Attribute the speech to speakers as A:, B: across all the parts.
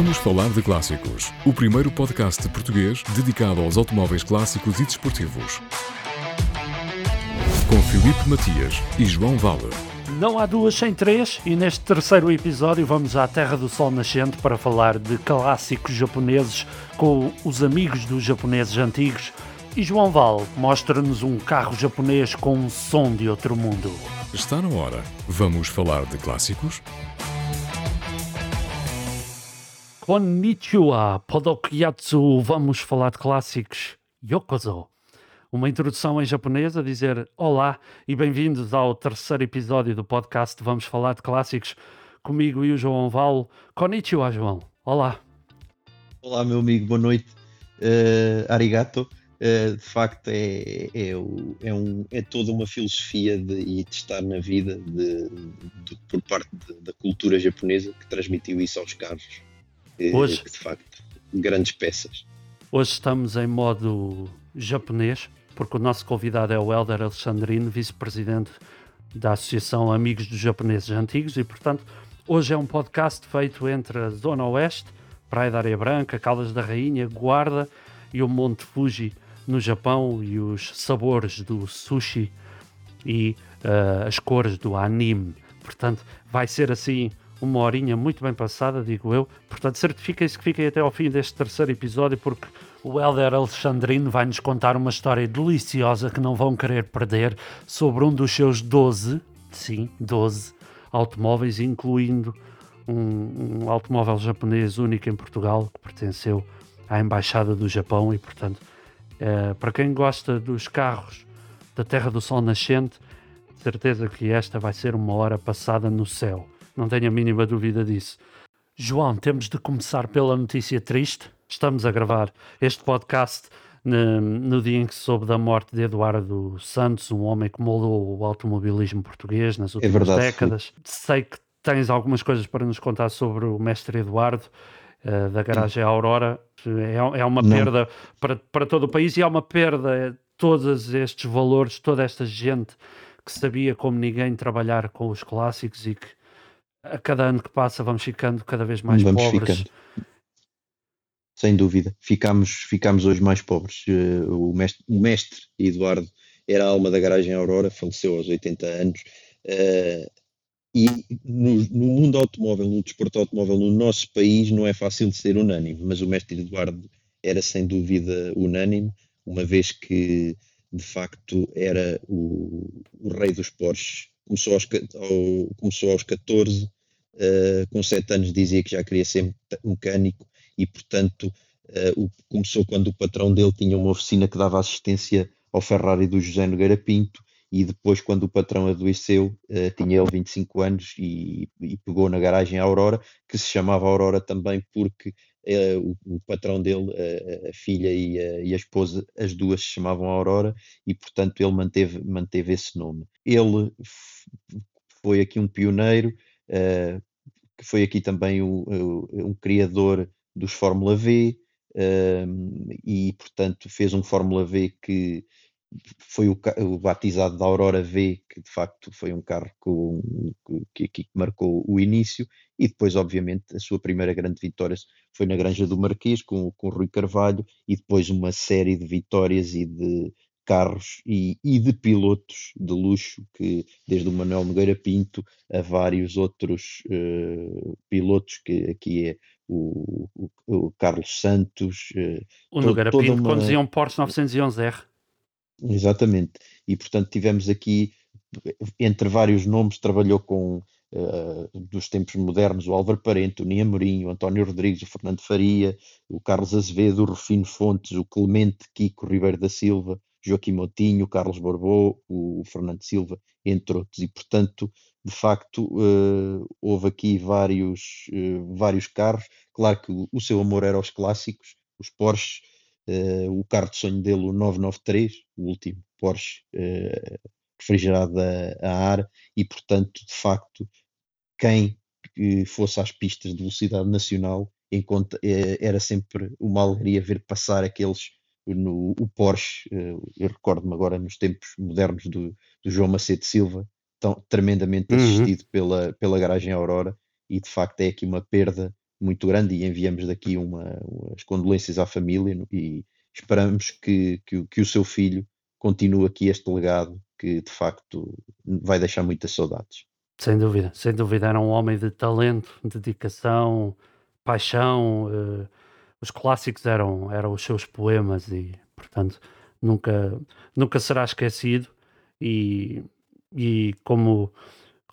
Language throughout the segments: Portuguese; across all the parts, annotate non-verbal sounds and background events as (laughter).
A: Vamos falar de clássicos. O primeiro podcast português dedicado aos automóveis clássicos e desportivos. Com Filipe Matias e João Vale.
B: Não há duas sem três, e neste terceiro episódio vamos à Terra do Sol Nascente para falar de clássicos japoneses com os amigos dos japoneses antigos. E João Val mostra-nos um carro japonês com um som de outro mundo.
A: Está na hora. Vamos falar de clássicos?
B: Konnichiwa, Podokyatsu, vamos falar de clássicos. Yokozo. Uma introdução em japonês a dizer olá e bem-vindos ao terceiro episódio do podcast Vamos Falar de Clássicos. Comigo e o João Val. Konnichiwa, João. Olá.
C: Olá, meu amigo, boa noite. Uh, arigato. Uh, de facto, é, é, é, um, é toda uma filosofia de, e de estar na vida de, de, por parte da cultura japonesa que transmitiu isso aos carros. Hoje, de facto, grandes peças.
B: Hoje estamos em modo japonês, porque o nosso convidado é o Helder Alexandrino, vice-presidente da Associação Amigos dos Japoneses Antigos, e portanto, hoje é um podcast feito entre a Zona Oeste, Praia da Areia Branca, Caldas da Rainha, Guarda e o Monte Fuji no Japão e os sabores do sushi e uh, as cores do anime. Portanto, vai ser assim uma horinha muito bem passada, digo eu. Portanto, certifiquem-se que fiquem até ao fim deste terceiro episódio, porque o Helder Alexandrino vai nos contar uma história deliciosa que não vão querer perder sobre um dos seus 12, sim, 12 automóveis, incluindo um, um automóvel japonês único em Portugal que pertenceu à Embaixada do Japão e, portanto, é, para quem gosta dos carros da Terra do Sol Nascente, certeza que esta vai ser uma hora passada no céu não tenho a mínima dúvida disso. João, temos de começar pela notícia triste. Estamos a gravar este podcast no, no, dia em que soube da morte de Eduardo Santos, um homem que moldou o automobilismo português nas é últimas é verdade, décadas. Sim. Sei que tens algumas coisas para nos contar sobre o mestre Eduardo. Uh, da garagem Aurora é, é uma não. perda para, para todo o país e é uma perda é, todos estes valores, toda esta gente que sabia como ninguém trabalhar com os clássicos e que a cada ano que passa vamos ficando cada vez mais vamos pobres. Ficando.
C: Sem dúvida, ficamos, ficamos hoje mais pobres. Uh, o, mestre, o mestre Eduardo era a alma da garagem Aurora, faleceu aos 80 anos. Uh, e no, no, mundo automóvel, no desporto automóvel, no nosso país, não é fácil de ser unânime, mas o mestre Eduardo era sem dúvida unânime, uma vez que de facto era o, o rei dos Porsche. Começou aos, ao, começou aos 14 uh, com sete anos dizia que já queria ser mecânico e, portanto, uh, começou quando o patrão dele tinha uma oficina que dava assistência ao Ferrari do José Nogueira Pinto e depois quando o patrão adoeceu, uh, tinha ele 25 anos e, e, pegou na garagem a Aurora, que se chamava Aurora também porque uh, o, o, patrão dele, uh, a filha e a, e a, esposa, as duas se chamavam Aurora e portanto ele manteve, manteve esse nome. Ele foi aqui um pioneiro, que foi aqui também o, o, um criador dos Fórmula V, um, e portanto fez um Fórmula V que foi o, o, batizado da Aurora V, que de facto foi um carro com, que, que, marcou o início, e depois, obviamente, a sua primeira grande vitória foi na Granja do Marquês, com, com o Rui Carvalho, e depois uma série de vitórias e de carros e, e, de pilotos de luxo, que desde o Manuel Nogueira Pinto a vários outros uh, pilotos, que aqui é o, o, o Carlos Santos.
B: Uh, o Nogueira Pinto uma... conduzia um Porsche 911R.
C: Exatamente, e portanto tivemos aqui, entre vários nomes, trabalhou com Uh, dos tempos modernos, o Álvaro Parente, o Nia Mourinho, o António Rodrigues, o Fernando Faria, o Carlos Azevedo, o Rufino Fontes, o Clemente Kiko Ribeiro da Silva, Joaquim Motinho, Carlos Borbô, o Fernando Silva, entre outros. E, portanto, de facto, uh, houve aqui vários, uh, vários carros. Claro que o, seu amor era aos clássicos, os Porsche, uh, o carro de sonho dele, o 993, o último Porsche refrigerado a, ar, e, portanto, de facto, quem fosse às pistas de velocidade nacional era sempre uma alegria ver passar aqueles no o Porsche, eh, eu recordo-me agora nos tempos modernos do, do, João Macedo Silva, tão tremendamente uhum. assistido pela, pela garagem Aurora, e de facto é aqui uma perda muito grande e enviamos daqui uma, umas condolências à família e esperamos que, que, que o seu filho continue aqui este legado que de facto vai deixar muitas saudades.
B: Sem dúvida, sem dúvida, era um homem de talento, dedicação, paixão. Uh, os clássicos eram, eram os seus poemas e, portanto, nunca, nunca será esquecido. E, e como,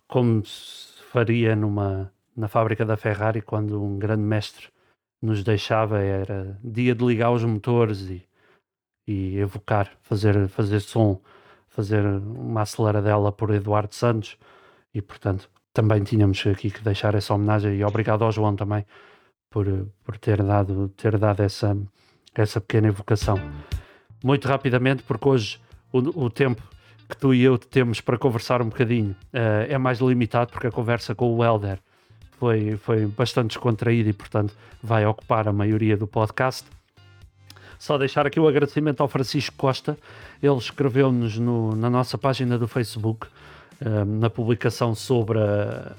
B: como se faria numa, na fábrica da Ferrari, quando um grande mestre nos deixava, era dia de ligar os motores e, e evocar, fazer, fazer som, fazer uma aceleradela por Eduardo Santos e portanto também tínhamos aqui que deixar essa homenagem e obrigado ao João também por, por ter dado, ter dado essa, essa pequena evocação. Muito rapidamente, porque hoje o, o tempo que tu e eu temos para conversar um bocadinho uh, é mais limitado, porque a conversa com o Helder foi, foi bastante descontraída e, portanto, vai ocupar a maioria do podcast. Só deixar aqui o agradecimento ao Francisco Costa, ele escreveu-nos na nossa página do Facebook na publicação sobre a,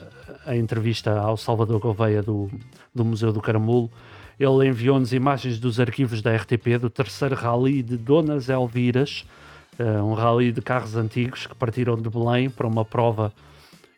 B: a, entrevista ao Salvador Gouveia do, do Museu do Caramulo, ele enviou-nos imagens dos arquivos da RTP do terceiro rally de Donas Elviras, uh, um rally de carros antigos que partiram de Belém para uma prova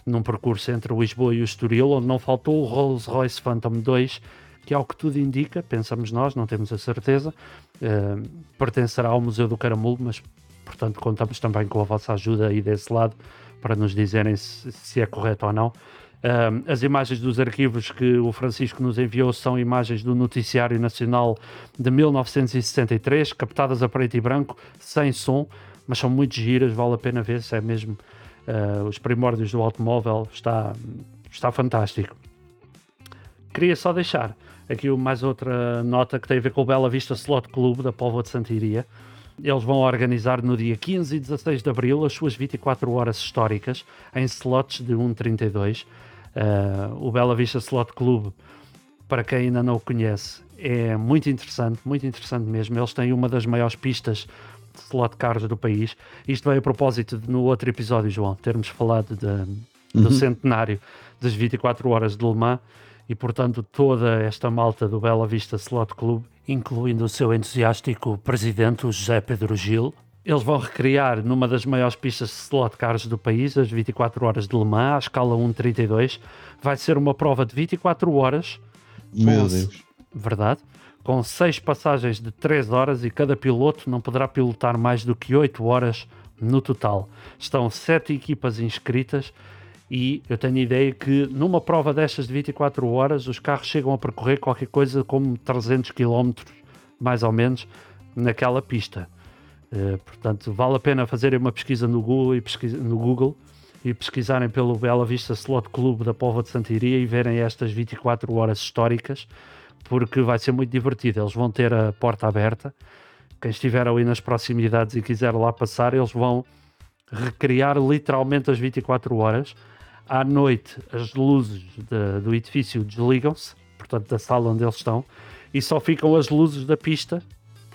B: num percurso entre Lisboa e o Estoril, onde não faltou o Rolls Royce Phantom 2, que ao que tudo indica, pensamos nós, não temos a certeza, uh, pertencerá ao Museu do Caramulo, mas portanto contamos também com a vossa ajuda aí desse lado para nos dizerem se, se é correto ou não. Um, as imagens dos arquivos que o Francisco nos enviou são imagens do Noticiário Nacional de 1963, captadas a preto e branco, sem som, mas são muito giras, vale a pena ver se é mesmo uh, os primórdios do automóvel, está, está fantástico. Queria só deixar aqui mais outra nota que tem a ver com o Bela Vista Slot Club da Póvoa de Santiria. Eles vão organizar no dia 15 e 16 de abril as suas 24 horas históricas em slots de 1,32. Uh, o Bela Vista Slot Club, para quem ainda não o conhece, é muito interessante, muito interessante mesmo. Eles têm uma das maiores pistas de slot cars do país. Isto veio a propósito de, no outro episódio, João, termos falado de, do uhum. centenário das 24 horas de Le Mans e, portanto, toda esta malta do Bela Vista Slot Club incluindo o seu entusiástico presidente, o José Pedro Gil. Eles vão recriar numa das maiores pistas de slot cars do país, as 24 horas de Le Mans, à escala 1.32. Vai ser uma prova de 24 horas.
C: Meu Deus.
B: Verdade. Com seis passagens de 3 horas e cada piloto não poderá pilotar mais do que 8 horas no total. Estão sete equipas inscritas e eu tenho a ideia que numa prova destas de 24 horas os carros chegam a percorrer qualquer coisa como 300 km, mais ou menos, naquela pista. Uh, portanto, vale a pena fazerem uma pesquisa no Google e, no Google e pesquisarem pelo Bela Vista Slot Club da Pova de Santiria e verem estas 24 horas históricas, porque vai ser muito divertido. Eles vão ter a porta aberta. Quem estiver ali nas proximidades e quiser lá passar, eles vão recriar literalmente as 24 horas à noite as luzes de, do edifício desligam-se, portanto, da sala onde eles estão, e só ficam as luzes da pista,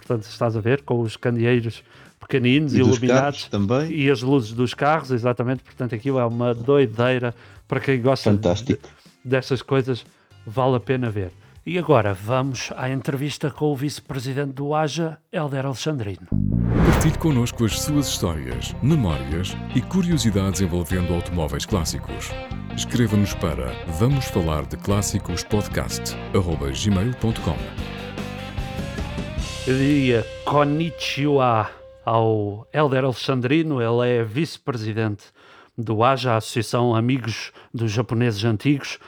B: portanto, estás a ver, com os candeeiros pequeninos, e iluminados,
C: também.
B: e as luzes dos carros, exatamente, portanto, aquilo é uma doideira para quem gosta. De, dessas coisas, vale a pena ver. E agora vamos à entrevista com o vice-presidente do AJA, Helder Alexandrino.
A: Partilhe connosco as suas histórias, memórias e curiosidades envolvendo automóveis clássicos. Escreva-nos para vamos falar de clássicos podcast@gmail.com.
B: Eu diria konnichiwa ao Helder Alexandrino, ele é vice-presidente do AJA, a Associação Amigos dos Japoneses Antigos.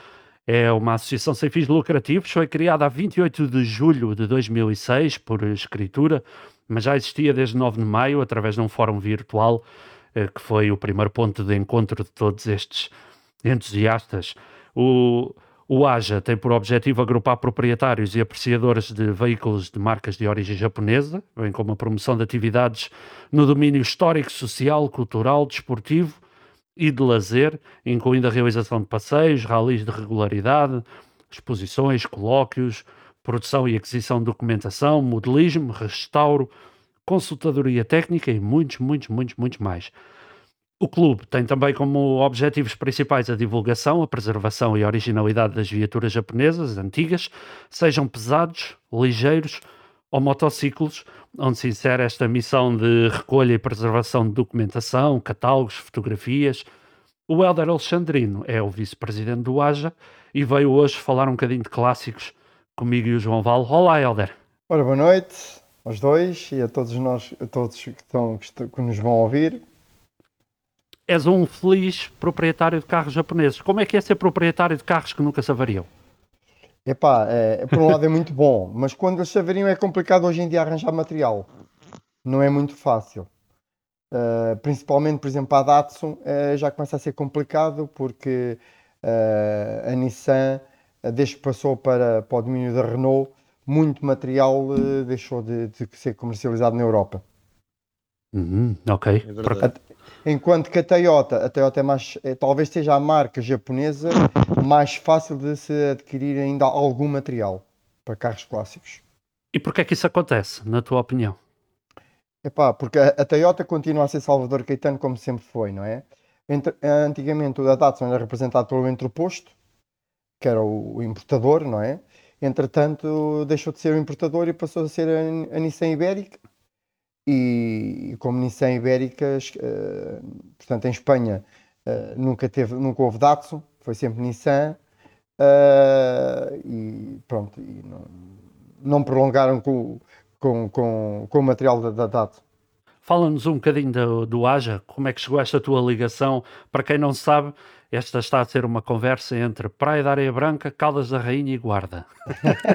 B: É uma associação sem fins lucrativos, foi criada a 28 de julho de 2006 por escritura, mas já existia desde 9 de maio através de um fórum virtual eh, que foi o primeiro ponto de encontro de todos estes entusiastas. O, o AJA tem por objetivo agrupar proprietários e apreciadores de veículos de marcas de origem japonesa, bem como a promoção de atividades no domínio histórico, social, cultural, desportivo e de lazer, incluindo a realização de passeios, ralis de regularidade, exposições, colóquios, produção e aquisição de documentação, modelismo, restauro, consultadoria técnica e muitos, muitos, muitos, muitos mais. O clube tem também como objetivos principais a divulgação, a preservação e a originalidade das viaturas japonesas antigas, sejam pesados, ligeiros ou motociclos, onde se insere esta missão de recolha e preservação de documentação, catálogos, fotografias. O Helder Alexandrino é o vice-presidente do AJA e veio hoje falar um bocadinho de clássicos comigo e o João Val. Olá, Helder.
D: Ora, boa noite aos dois e a todos nós, a todos que, estão, que nos vão ouvir
B: és um feliz proprietário de carros japoneses. Como é que é ser proprietário de carros que nunca se avariam?
D: Epá, é, por um lado é muito bom, mas quando eles se avariam é complicado hoje em dia arranjar material. Não é muito fácil. Uh, principalmente, por exemplo, a Datsun uh, já começa a ser complicado porque uh, a Nissan, desde que passou para, para o domínio da Renault, muito material deixou de, de, ser comercializado na Europa.
B: Uhum, ok.
D: É Enquanto que a Toyota, a Toyota é mais, é, talvez seja a marca japonesa mais fácil de se adquirir ainda algum material para carros clássicos.
B: E porquê é que isso acontece, na tua opinião?
D: Epá, porque a, a Toyota continua a ser Salvador Caetano como sempre foi, não é? Entre, antigamente o da Datsun era representado pelo entreposto, que era o, o, importador, não é? Entretanto, deixou de ser o importador e passou a ser a, a Nissan Ibérica, e, como Nissan Ibéricas, uh, portanto em Espanha uh, nunca, teve, nunca houve Datsun, foi sempre Nissan uh, e pronto, e não, não prolongaram com, com, com, com o material da, da Datsun.
B: Fala-nos um bocadinho do, do Aja, como é que chegou esta tua ligação? Para quem não sabe, esta está a ser uma conversa entre Praia da Areia Branca, Caldas da Rainha e Guarda.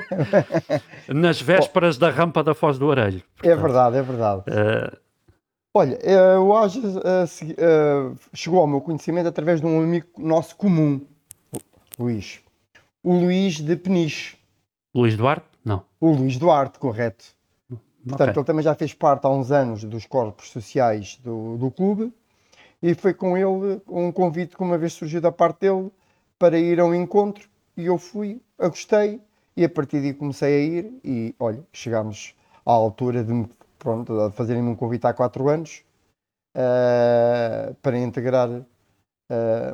B: (laughs) Nas vésperas da rampa da Foz do Arelho.
D: Portanto, é verdade, é verdade. Uh... Olha, eh, o Aja uh, uh, chegou ao meu conhecimento através de um amigo nosso comum, Luís. O Luís de Peniche.
B: Luís Duarte? Não.
D: O Luís Duarte, correto. Portanto, okay. ele também já fez parte há uns anos dos corpos sociais do, do clube e foi com ele um convite que uma vez surgiu da parte dele para ir a um encontro e eu fui, gostei e a partir daí comecei a ir e olha, chegámos à altura de, pronto, de fazerem-me um convite há quatro anos uh, para integrar uh,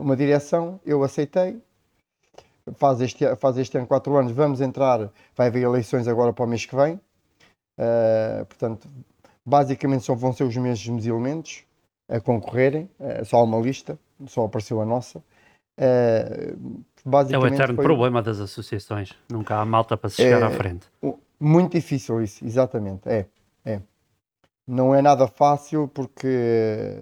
D: uma direção, eu aceitei. Faz este, faz este ano quatro anos, vamos entrar, vai haver eleições agora para o mês que vem, uh, portanto, basicamente só vão ser os mesmos elementos, a concorrerem, é só uma lista, só apareceu a nossa.
B: é o eterno foi... problema das associações, nunca há malta para se chegar é, à frente.
D: Muito difícil isso, exatamente, é, é. Não é nada fácil porque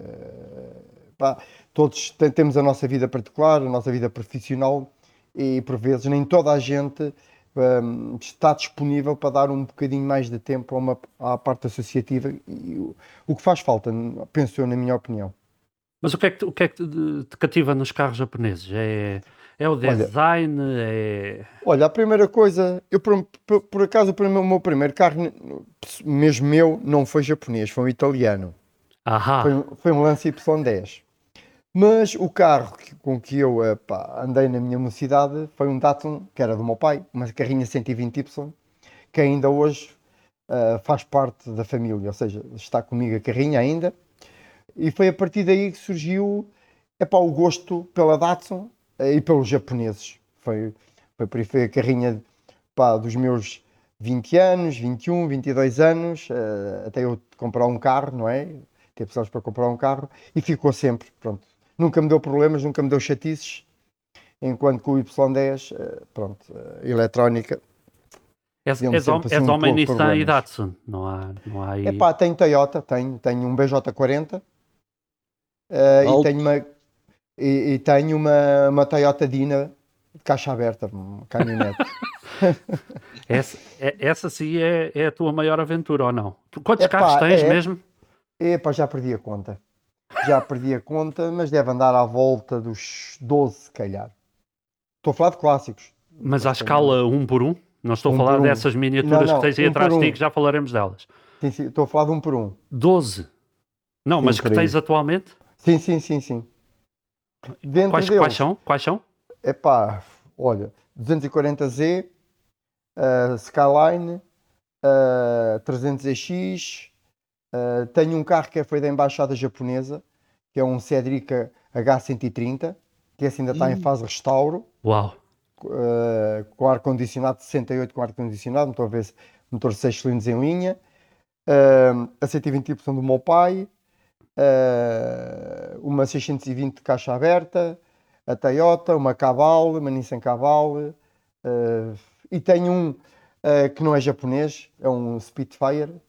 D: pá, todos temos a nossa vida particular, a nossa vida profissional e por vezes nem toda a gente um, está disponível para dar um bocadinho mais de tempo a uma, à parte associativa, e o, o que faz falta, penso eu, na minha opinião.
B: Mas o que é que, o que, é que te, cativa nos carros japoneses? É, é o design?
D: Olha,
B: é...
D: olha, a primeira coisa, eu por, por, por acaso o meu primeiro carro, mesmo meu, não foi japonês, foi um italiano.
B: Ahá.
D: Foi, foi um Lance Y10. Mas o carro com que eu pá, andei na minha mocidade foi um Datsun, que era do meu pai, uma carrinha 120Y, que ainda hoje uh, faz parte da família, ou seja, está comigo a carrinha ainda. E foi a partir daí que surgiu epá, o gosto pela Datsun uh, e pelos japoneses. Foi, foi foi a carrinha dos meus 20 anos, 21, 22 anos, uh, até eu comprar um carro, não é? Ter pessoas para comprar um carro e ficou sempre, pronto nunca me deu problemas, nunca me deu chatices, enquanto que o Y10, eh, pronto, eh, eletrónica.
B: És, és, assim és um homem Nissan e Datsun, não há, não há aí...
D: Epá, tenho Toyota, tenho, tenho um BJ40 uh, e tenho uma e, e, tenho uma, uma Toyota Dina de caixa aberta, uma caminhonete. (laughs)
B: essa, é, essa sim é, é a tua maior aventura ou não? Quantos Epá, carros tens é, mesmo?
D: Epá, já perdi a conta já perdi a conta, mas deve andar à volta dos 12, se calhar. Estou a falar de clássicos.
B: Mas à escala 1 um por 1? Um? Não estou um a falar dessas miniaturas não, não, que tens aí atrás de ti, que já falaremos delas.
D: Sim, sim, estou a falar de 1 um por 1. Um.
B: 12? Não, sim, mas que tens atualmente?
D: Sim, sim, sim, sim.
B: Dentro quais, deles, quais são? Quais são?
D: É pá, olha, 240Z, uh, Skyline, uh, 300X, Uh, tenho um carro que foi da embaixada japonesa, que é um Cedric H130, que esse ainda está em fase de restauro.
B: Uau!
D: Uh, com ar-condicionado, 68 com ar-condicionado, motor, motor 6 cilindros em linha. Uh, a 120 do meu pai, uh, uma 620 de caixa aberta, a Toyota, uma Cabal, uma Nissan Cabal, uh, e tenho um uh, que não é japonês, é um Spitfire.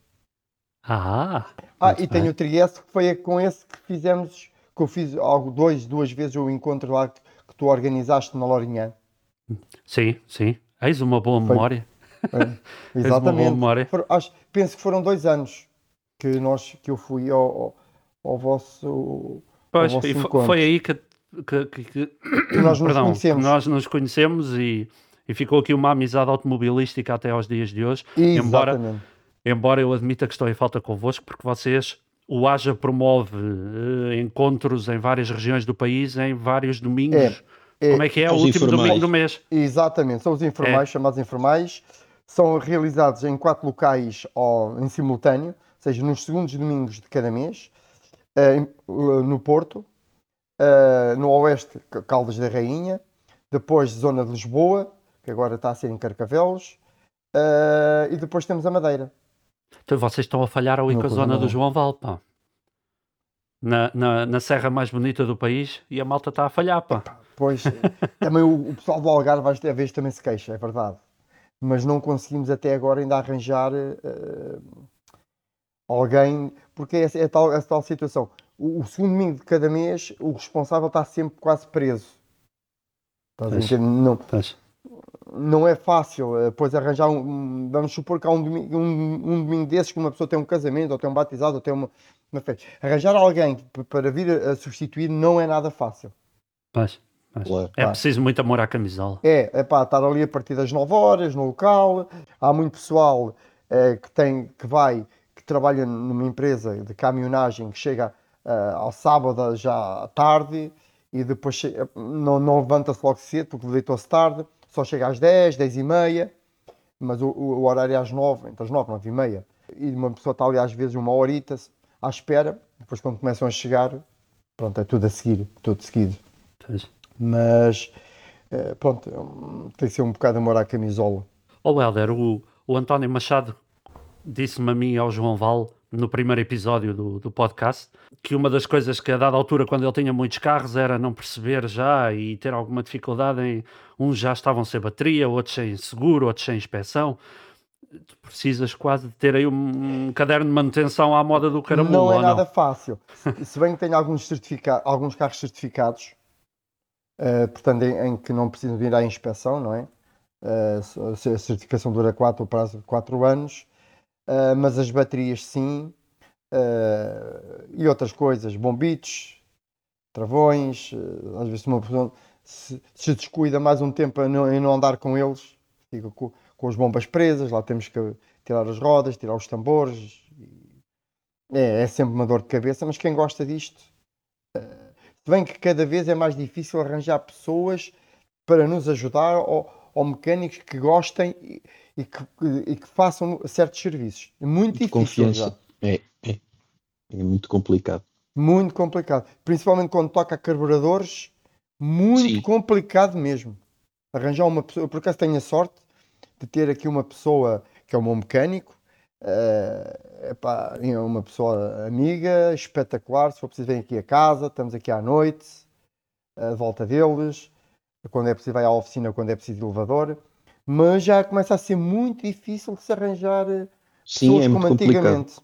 B: Ah,
D: ah e tenho o Trieste, que foi com esse que fizemos, que eu fiz algo, dois, duas vezes o encontro lá que, que tu organizaste na Lorinhã.
B: Sim, sim. Eis uma boa memória. (laughs)
D: É, (laughs) exatamente. boa memória. For, acho, penso que foram dois anos que, nós, que eu fui ao, ao, ao vosso.
B: Pois, ao vosso foi, foi aí que, que, que, que nós, nos perdão, que nós nos conhecemos e e ficou aqui uma amizade automobilística até aos dias de hoje. Embora, embora eu admita que estou em falta convosco, porque vocês, o AJA promove uh, encontros em várias regiões do país, em vários domingos. É, é, Como é que é? O último informais. domingo do mês.
D: Exatamente, são os informais, é. chamados informais. São realizados em quatro locais ou, em simultâneo, ou seja, nos segundos domingos de cada mês, uh, no Porto, uh, no Oeste, Caldas da Rainha, depois zona de Lisboa, que agora está a ser em Carcavelos, uh, e depois temos a Madeira.
B: Então vocês estão a falhar ali com a zona do João Val, pá. Na, na, na, serra mais bonita do país e a malta está a falhar, pá.
D: Pois, também o, o, pessoal do Algarve às vezes também se queixa, é verdade. Mas não conseguimos até agora ainda arranjar uh, alguém, porque é, é, tal, é tal situação. O, o, segundo domingo de cada mês, o responsável está sempre quase preso. Estás a entender? Não, não é fácil, eh, pois arranjar um, vamos supor que há um domingo, um, um domingo desses que uma pessoa tem um casamento, ou tem um batizado, ou tem uma, uma festa. Arranjar alguém para vir a substituir não é nada fácil.
B: Pois, pois. É preciso muito amor à camisola.
D: É, é pá, estar ali a partir das 9 horas no local. Há muito pessoal é, que tem, que vai, que trabalha numa empresa de caminhonagem que chega uh, ao sábado já à tarde e depois não, não levanta-se logo cedo porque deitou-se tarde só chega às 10, 10 e meia, mas o, o, horário é às 9, entre as 9, 9 e meia. E uma pessoa está ali às vezes uma horita à espera, depois quando começam a chegar, pronto, é tudo a seguir, tudo seguido. Pois. Mas, é, pronto, tem que ser um bocado amor à camisola.
B: Ó oh, Helder, o, o António Machado disse-me a mim e ao João Val no primeiro episódio do, do podcast, que uma das coisas que a dada altura, quando ele tinha muitos carros, era não perceber já e ter alguma dificuldade em uns já estavam sem bateria, outros sem seguro, outros sem inspeção. Tu precisas quase de ter aí um, um caderno de manutenção à moda do caramulo.
D: Não
B: é
D: nada não? fácil. (laughs) Se bem que tenho alguns, certifica alguns carros certificados, uh, portanto, em, em, que não precisam vir à inspeção, não é? Uh, a certificação dura 4 prazo de 4 anos uh, mas as baterias sim, uh, e outras coisas, bombitos, travões, uh, às vezes uma pessoa se, se, descuida mais um tempo em não andar com eles, fica com, com as bombas presas, lá temos que tirar as rodas, tirar os tambores, é, é sempre uma dor de cabeça, mas quem gosta disto, se bem que cada vez é mais difícil arranjar pessoas para nos ajudar ou, ou mecânicos que gostem e que, e que façam certos serviços. É muito de difícil. Confiança.
C: É, é, é muito complicado.
D: Muito complicado. Principalmente quando toca a carburadores, muito Sim. complicado mesmo. Arranjar uma pessoa, por acaso tenho a sorte de ter aqui uma pessoa que é o meu mecânico, uh, epá, é uma pessoa amiga, espetacular. Se for preciso, vem aqui a casa, estamos aqui à noite, à volta deles. Quando é preciso, vai à oficina, quando é preciso, elevador mas já começa a ser muito difícil de se arranjar eh, Sim, é muito antigamente. Complicado.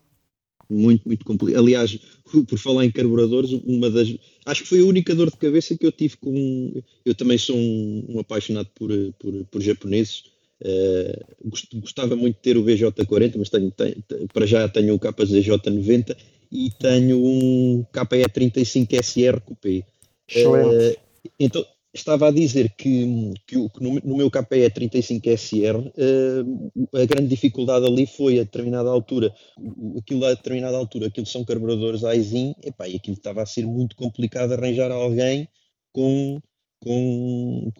C: Muito, muito complicado. Aliás, por falar em carburadores, uma das. Acho que foi a única dor de cabeça que eu tive com. Eu também sou um, um apaixonado por, por, por japoneses. Uh, gostava muito de ter o BJ40, mas tenho, tenho, para já tenho o KZJ90 e tenho um KE35 SR Coupé.
D: Excelente. Uh,
C: então, estava a dizer que, que, que no, no, meu KPE 35SR uh, a grande dificuldade ali foi a determinada altura, aquilo a determinada altura, aquilo são carburadores Aisin, epá, e aquilo estava a ser muito complicado arranjar alguém com, com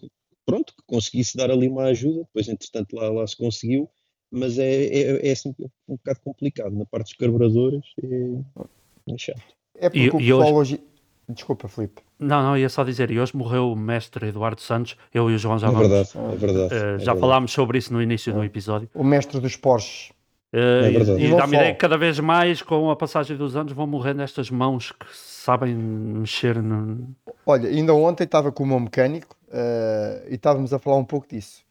C: pronto, que conseguisse dar ali uma ajuda, depois entretanto lá, lá se conseguiu, mas é, é, é assim um bocado complicado, na parte dos carburadores é, é chato.
D: É porque e, o pessoal hoje... hoje Desculpa, Filipe.
B: Não, não, ia só dizer, e hoje morreu o mestre Eduardo Santos, eu e o João já
C: É
B: vamos,
C: verdade, é verdade.
B: eh,
C: é
B: já
C: verdade.
B: falámos sobre isso no início do episódio.
D: O mestre dos Porsches.
C: É verdade.
B: e
D: E
B: dá-me ideia que cada vez mais, com a passagem dos anos, vão morrendo estas mãos que sabem mexer no...
D: Olha, ainda ontem estava com o meu mecânico eh, e estávamos a falar um pouco disso.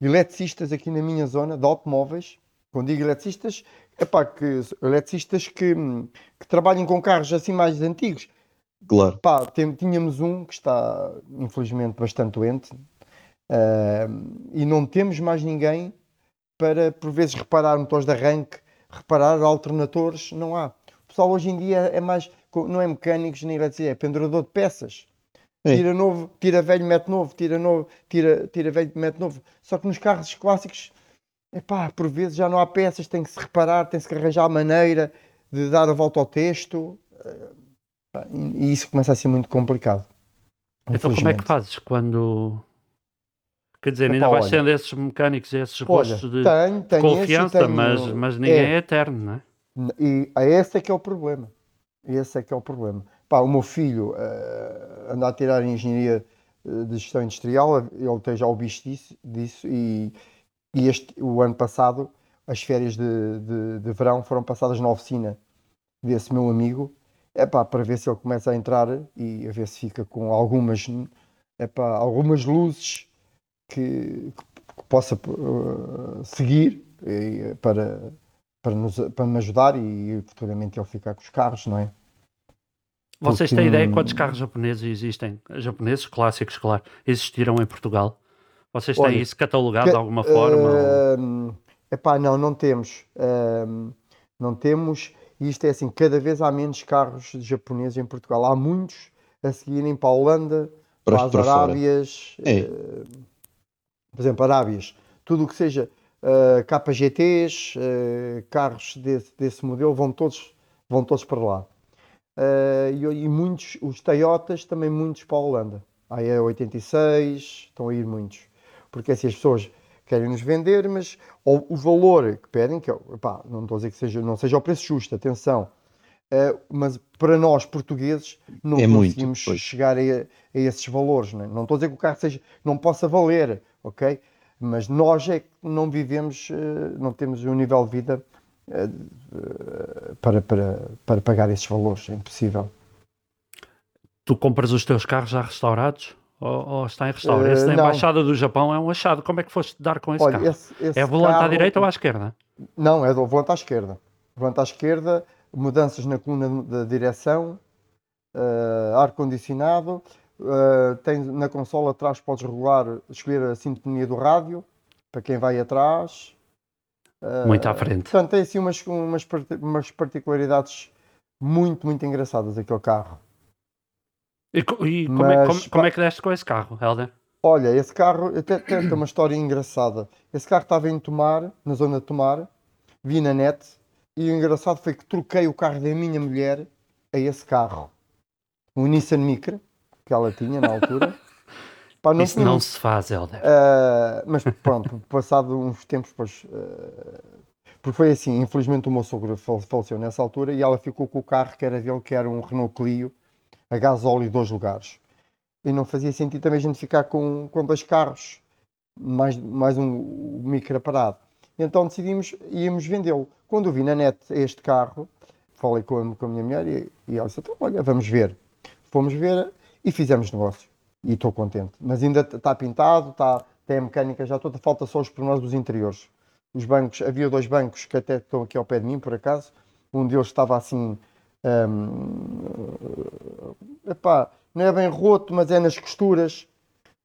D: Eletricistas aqui na minha zona de automóveis, quando digo eletricistas, é pá, que eletricistas que, que trabalham com carros assim mais antigos.
C: Claro,
D: Pá, tínhamos um que está infelizmente bastante doente eh, e não temos mais ninguém para por vezes reparar motores de arranque, reparar alternadores, não há. O pessoal hoje em dia é mais, não é mecânicos nem eletricistas, é pendurador de peças.
C: É.
D: Tira novo, tira velho, mete novo, tira novo, tira, tira velho, mete novo. Só que nos carros clássicos, epá, por vezes já não há peças, tem que se reparar, tem -se que arranjar a maneira de dar a volta ao texto. pá, E isso começa a ser muito complicado.
B: Então como é que fazes quando... Quer dizer,
D: Epá,
B: ainda vais
D: olha.
B: sendo esses mecânicos, esses
D: Olha,
B: de
D: tenho, tenho
B: confiança,
D: esse, tenho-
B: mas, mas ninguém é.
D: é.
B: eterno, não é?
D: E a esse é que é o problema. Esse é que é o problema. Pá, o meu filho eh, anda a tirar engenharia eh, de gestão industrial, ele tem já o bicho disso, disso e, e este, o ano passado as férias de, de, de verão foram passadas na oficina desse meu amigo, é pá, para ver se ele começa a entrar e a ver se fica com algumas, é pá, algumas luzes que, que possa eh, seguir eh, para, para, nos, para me ajudar e futuramente ele ficar com os carros, não é?
B: Vocês têm ideia quantos carros japoneses existem? Japoneses clássicos, claro, existiram em Portugal? Vocês têm
D: Olha,
B: isso catalogado
D: Que-
B: de alguma forma? ou-
D: Ahm, epá, não, não temos. Ahm, não temos. E isto é assim, cada vez há menos carros japoneses em Portugal. Há muitos a seguirem para a Holanda,
C: para,
D: para as
C: fora.
D: Arábias.
C: É.
D: eh, por exemplo, Arábias. Tudo o que seja uh, KGTs, eh, carros desse, desse modelo, vão todos, vão todos para lá. Eh, e, e muitos, os Toyotas, também muitos para a Holanda. A E86, estão a ir muitos. Porque assim as pessoas querem nos vender, mas ou o valor que pedem, que é, epá, não estou a dizer que seja, não seja o preço justo, atenção, eh, mas para nós portugueses não
C: É muito,
D: conseguimos
C: pois.
D: chegar a, a esses valores. Não, é? não estou a dizer que o carro seja, não possa valer, ok? Mas nós é que não vivemos, eh, não temos um nível de vida eh, para, para, para pagar esses valores, é impossível.
B: Tu compras os teus carros já restaurados? Ou, ou está em restauro?
D: Eh,
B: esse da
D: não.
B: Embaixada do Japão é um achado. Como é que foste dar com esse
D: Olha,
B: carro?
D: esse, esse
B: é volante à
D: carro-
B: direita ou à esquerda?
D: Não, é do volante à esquerda. Volante à esquerda, mudanças na coluna da direção, eh, ar-condicionado, eh, tem na consola atrás podes regular, escolher a sintonia do rádio, para quem vai atrás. Eh,
B: Muito à frente.
D: Portanto, tem assim umas, umas, umas particularidades muito, muito engraçadas aquele carro.
B: E, e como, é,
D: Mas
B: como- como
D: pa-
B: é que deste com esse carro, Helder?
D: Olha, esse carro até até tem uma história engraçada. Esse carro estava em Tomar, na zona de Tomar, vi na net, e o engraçado foi que troquei o carro da minha mulher a esse carro. Um Nissan Micra, que ela tinha na altura. (laughs) Pá, não
B: Isso
D: tinha
B: não se faz, Helder.
D: Ah, mas pronto, passado uns tempos, depois. ah, porque foi assim, infelizmente o meu sogro fal- faleceu nessa altura e ela ficou com o carro que era dele, que era um Renault Clio, a gasóleo dois lugares. E não fazia sentido também a gente ficar com, com dois carros, mais, mais um micro parado. Então decidimos, íamos vendê-lo. Quando vi na net este carro, falei com a, com a minha mulher e, e ela disse, então, olha, vamos ver. Fomos ver e fizemos negócio. E estou contente. Mas ainda está pintado, tá, tem a mecânica já toda, falta só os pormenores dos interiores. Os bancos, havia dois bancos que até estão aqui ao pé de mim, por acaso. Um deles estava assim, hum, epá, não é bem roto, mas é nas costuras.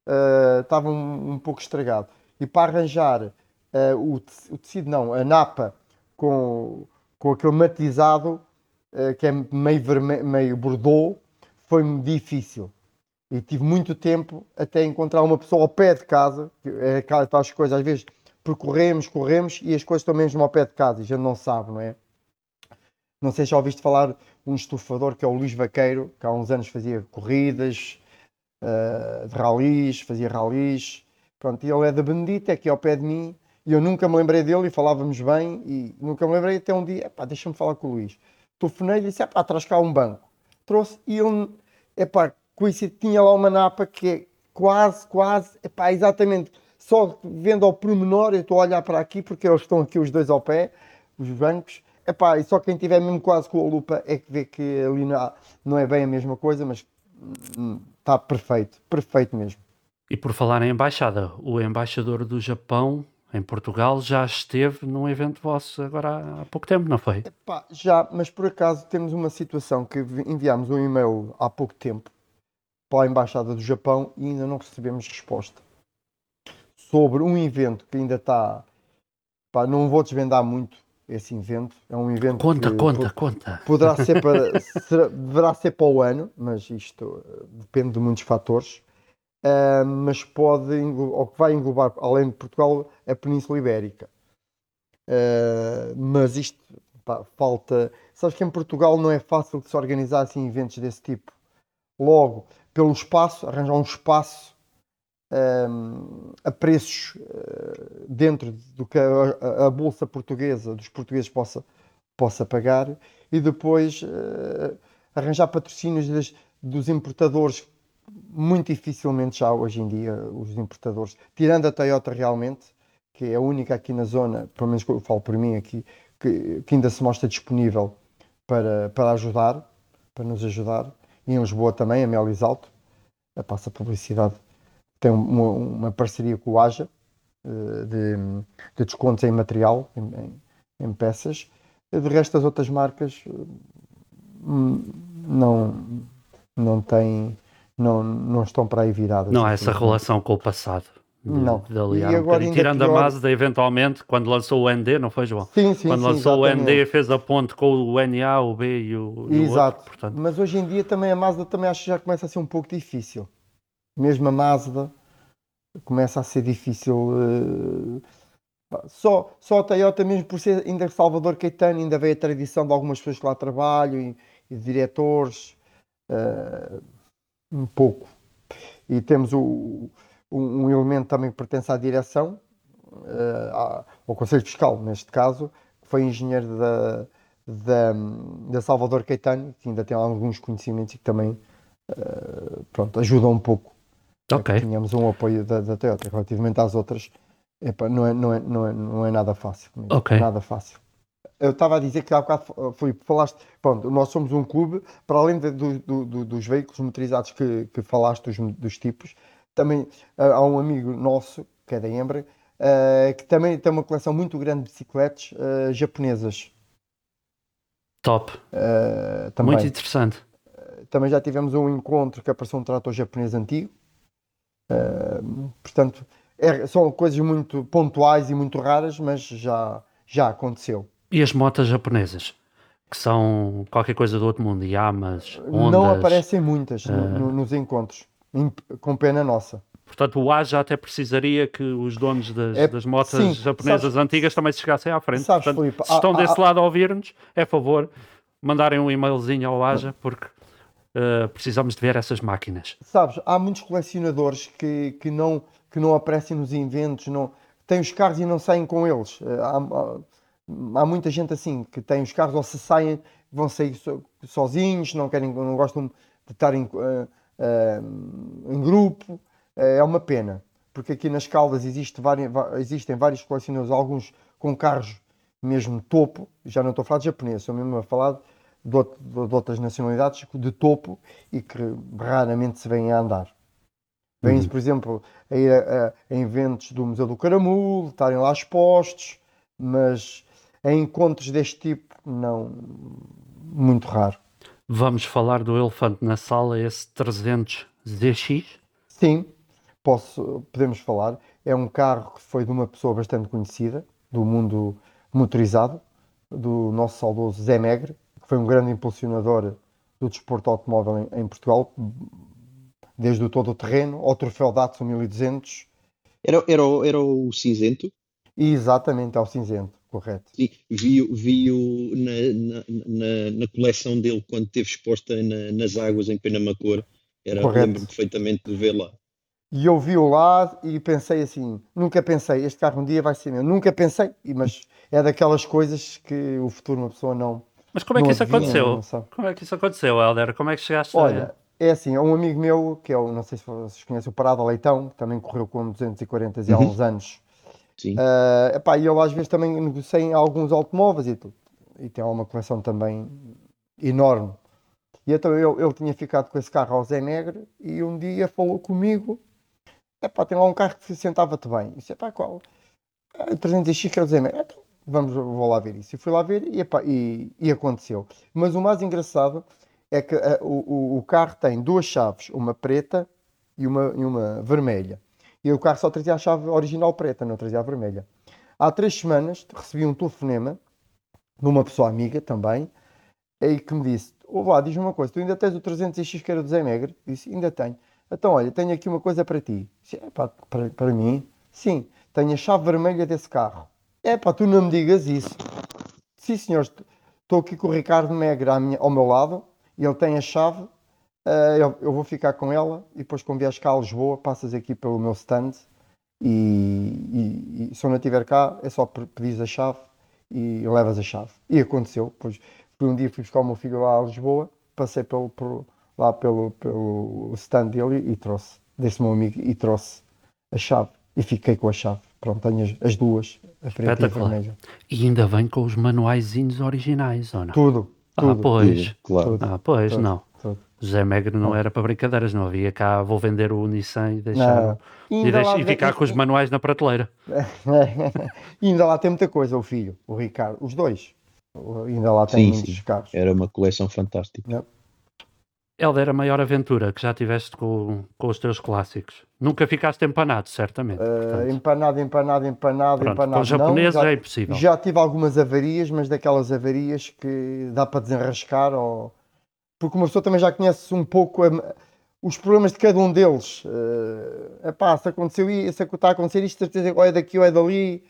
D: ah, estava um, um pouco estragado. E para arranjar ah, o, o tecido, não, a napa com, com aquele matizado, ah, que é meio, verme, meio bordeaux, foi-me difícil. E tive muito tempo até encontrar uma pessoa ao pé de casa, que é aquelas coisas, às vezes percorremos, corremos e as coisas estão mesmo ao pé de casa e a gente não sabe, não é? Não sei se já ouviste falar um estufador que é o Luís Vaqueiro, que há uns anos fazia corridas ah, de ralis, fazia ralis. Pronto, e ele é da Benedita, é aqui ao pé de mim, e eu nunca me lembrei dele e falávamos bem, e nunca me lembrei até um dia, epá, deixa-me falar com o Luís. Telefonei e disse, epá, traz cá um banco. Trouxe e ele, epá, coincide, tinha lá uma napa que é quase, quase, epá, exatamente, só vendo ao pormenor, eu estou a olhar para aqui, porque eles estão aqui os dois ao pé, os bancos, epá, e só quem tiver mesmo quase com a lupa é que vê que ali não, não é bem a mesma coisa, mas está perfeito, perfeito mesmo.
B: E por falar em embaixada, o embaixador do Japão em Portugal já esteve num evento vosso agora há pouco tempo, não foi?
D: Epá, já, mas por acaso temos uma situação que enviámos um e-mail há pouco tempo para a Embaixada do Japão e ainda não recebemos resposta sobre um evento que ainda está. Pá, não vou desvendar muito esse evento. É um evento.
B: Conta,
D: que
B: conta, conta.
D: Poderá ser para. (laughs) será, deverá ser para o ano, mas isto eh, depende de muitos fatores. Uh, mas pode, ou que vai englobar, além de Portugal, a Península Ibérica. Uh, mas isto pá, falta. Sabes que em Portugal não é fácil de se organizar assim eventos desse tipo. Logo, pelo espaço, arranjar um espaço um, a preços uh, dentro do que a, a, bolsa portuguesa dos portugueses possa, possa pagar e depois uh, arranjar patrocínios das, dos importadores muito dificilmente já hoje em dia os importadores, tirando a Toyota realmente, que é a única aqui na zona, pelo menos eu falo por mim aqui, que, que ainda se mostra disponível para, para ajudar, para nos ajudar. E em Lisboa também, a Melis Alto, a passa publicidade, tem uma, uma parceria com o AJA eh, de, de descontos em material, em, em, em peças. De resto, as outras marcas hum, não, não têm não, não estão para aí viradas.
B: Não há essa relação com o passado.
D: De, não.
B: E agora, um Tirando pior... a Mazda, eventualmente, quando lançou o ND, não foi, João?
D: Sim, sim,
B: Quando
D: sim,
B: lançou
D: exatamente.
B: o ND, fez a ponte com o NA, o B e o,
D: Exato.
B: Outro, portanto.
D: Mas hoje em dia também a Mazda também acho que já começa a ser um pouco difícil. Mesmo a Mazda começa a ser difícil. Uh... Só, só a Toyota, mesmo por ser ainda Salvador Caetano, ainda veio a tradição de algumas pessoas que lá trabalham e, e diretores. Uh um pouco. E temos o, um, um, elemento também que pertence à direção, uh, ao Conselho Fiscal, neste caso, que foi engenheiro da, da, da Salvador Caetano, que ainda tem alguns conhecimentos e que também uh, pronto, ajuda um pouco.
B: Ok.
D: Tínhamos um apoio da, da Toyota relativamente às outras. Epa, não, é, não, é, não, é, não é nada fácil.
B: Ok.
D: Nada fácil eu estava a dizer que há bocado, Filipe, falaste, pronto, nós somos um clube, para além de, do, do, dos veículos motorizados que, que falaste, dos, dos tipos, também uh, há um amigo nosso, que é da Embre, uh, que também tem uma coleção muito grande de bicicletas uh, japonesas.
B: Top. muito interessante.
D: também já tivemos um encontro que apareceu um trator japonês antigo. Portanto, é, são coisas muito pontuais e muito raras, mas já, já aconteceu.
B: E as motas japonesas? Que são qualquer coisa do outro mundo, Yamas, Ondas...
D: Não aparecem muitas uh... no, nos encontros, com pena nossa.
B: Portanto, o AJA até precisaria que os donos das, é, das motas sim, japonesas sabes, antigas também se chegassem à frente.
D: Sabes,
B: Portanto,
D: Felipe,
B: se estão há, desse há, lado a ouvir-nos, é favor mandarem um e-mailzinho ao AJA, porque uh, precisamos de ver essas máquinas.
D: Sabes, há muitos colecionadores que, que, não, que não aparecem nos eventos, não, têm os carros e não saem com eles. Uh, há, há muita gente assim que tem os carros ou se saem, vão sair so, sozinhos, não querem, não gostam de estar em, uh, uh, em grupo. É uma pena, porque aqui nas Caldas existe existem vários colecionadores, alguns com carros mesmo topo, já não estou a falar de japonês, estou mesmo a falar de, outro, de outras nacionalidades de topo e que raramente se vêm a andar. Vêm-se, uhum. por exemplo, a ir a, a, a, eventos do Museu do Caramulo, estarem lá expostos, mas em encontros deste tipo, não, muito raro.
B: Vamos falar do elefante na sala, esse 300 ZX?
D: Sim, posso, podemos falar. É um carro que foi de uma pessoa bastante conhecida do mundo motorizado, do nosso saudoso Zé Megre, foi um grande impulsionador do desporto automóvel em, em Portugal, desde o todo o terreno ao troféu Datsun 1200.
C: Era, era, era o cinzento?
D: Exatamente, é o cinzento correto.
C: Sim, vi-o vi na, na, na, na, coleção dele quando esteve exposta na, nas águas em Penamacor. Era, lembro perfeitamente de ver lá.
D: E eu vi-o lá e pensei assim, nunca pensei, este carro um dia vai ser meu. Nunca pensei, mas é daquelas coisas que o futuro uma pessoa não...
B: Mas como é que isso adivinha, aconteceu? Como é que isso aconteceu, Helder? Como é que chegaste
D: Olha, é assim, é um amigo meu, que é o, não sei se vocês conhecem, o Parada Leitão, que também correu com 240 e há
C: Uhum.
D: uns anos.
C: Sim.
D: Uh, epá, e ele às vezes também negocia em alguns automóveis e tudo. E tem uma coleção também enorme. E então ele, ele tinha ficado com esse carro ao Zé Negre e um dia falou comigo: epá, tem lá um carro que se sentava-te bem. E disse: epá, qual? Ah, o 300X que é o Zé Negre. Então, vamos, vou lá ver isso. E fui lá ver e, e, e aconteceu. Mas o mais engraçado é que ah, o, o, o carro tem duas chaves, uma preta e uma, e uma vermelha. E o carro só trazia a chave original preta, não trazia a vermelha. Há três semanas recebi um telefonema de uma pessoa amiga também, aí que me disse: Ô lá, diz-me uma coisa, tu ainda tens o 300X que era do Zé Megre? Disse: Ainda tenho. Então, olha, tenho aqui uma coisa para ti. Disse, para, para mim? Sim, tenho a chave vermelha desse carro. É pá, tu não me digas isso. Sim, senhor, estou aqui com o Ricardo Megre à minha, ao meu lado, e ele tem a chave. Uh, eu, eu, vou ficar com ela e depois quando vieres cá a Lisboa passas aqui pelo meu stand e, e, e se eu não estiver cá é só pedir a chave e levas a chave. E aconteceu, pois um dia fui buscar o meu filho lá a Lisboa, passei pelo, lá pelo, pelo stand dele e trouxe, desse meu amigo, e trouxe a chave e fiquei com a chave. Pronto, tenho as, as duas, a preta e a vermelha.
B: E ainda vem com os manuaizinhos originais, ou não?
D: Tudo. tudo
B: ah, pois.
C: Tudo, claro.
B: Ah, pois,
D: Tudo.
B: não.
D: tudo.
B: José Megre não era para brincadeiras, não havia cá, vou vender o Nissan e deixar
D: Não.
B: e, deixa- e ficar com os manuais na prateleira. (laughs)
D: e ainda lá tem muita coisa, o filho, o Ricardo, os dois. Ainda lá tem
C: Sim,
D: muitos
C: sim.
D: carros.
C: Era uma coleção fantástica.
B: Helder, a maior aventura que já tiveste com, com os teus clássicos. Nunca ficaste empanado, certamente. Portanto.
D: empanado, empanado, empanado,
B: Pronto,
D: empanado.
B: com japoneses é impossível.
D: já tive algumas avarias, mas daquelas avarias que dá para desenrascar. Ou... Porque uma pessoa também já conhece um pouco a- os problemas de cada um deles. É epá, se aconteceu isso, se está a acontecer isto, certeza ou é daqui ou é dali.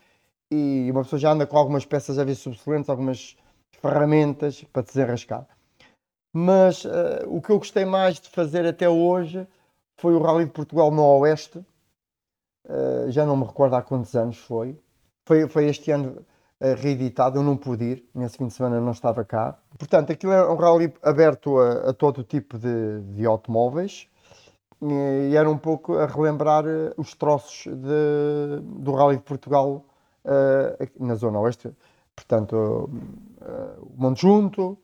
D: E uma pessoa já anda com algumas peças a ver subsolentes, algumas ferramentas para desenrascar. Mas eh, o que eu gostei mais de fazer até hoje foi o Rally de Portugal no Oeste. Uh, já não me recordo há quantos anos foi. Foi, foi este ano uh, reeditado, eu não pude ir, nesse fim de semana não estava cá. Portanto, aquilo é um rally aberto a, a todo tipo de, de automóveis e, e era um pouco a relembrar uh, os troços de- do Rally de Portugal uh, na Zona Oeste. Portanto, uh, o Monte Junto,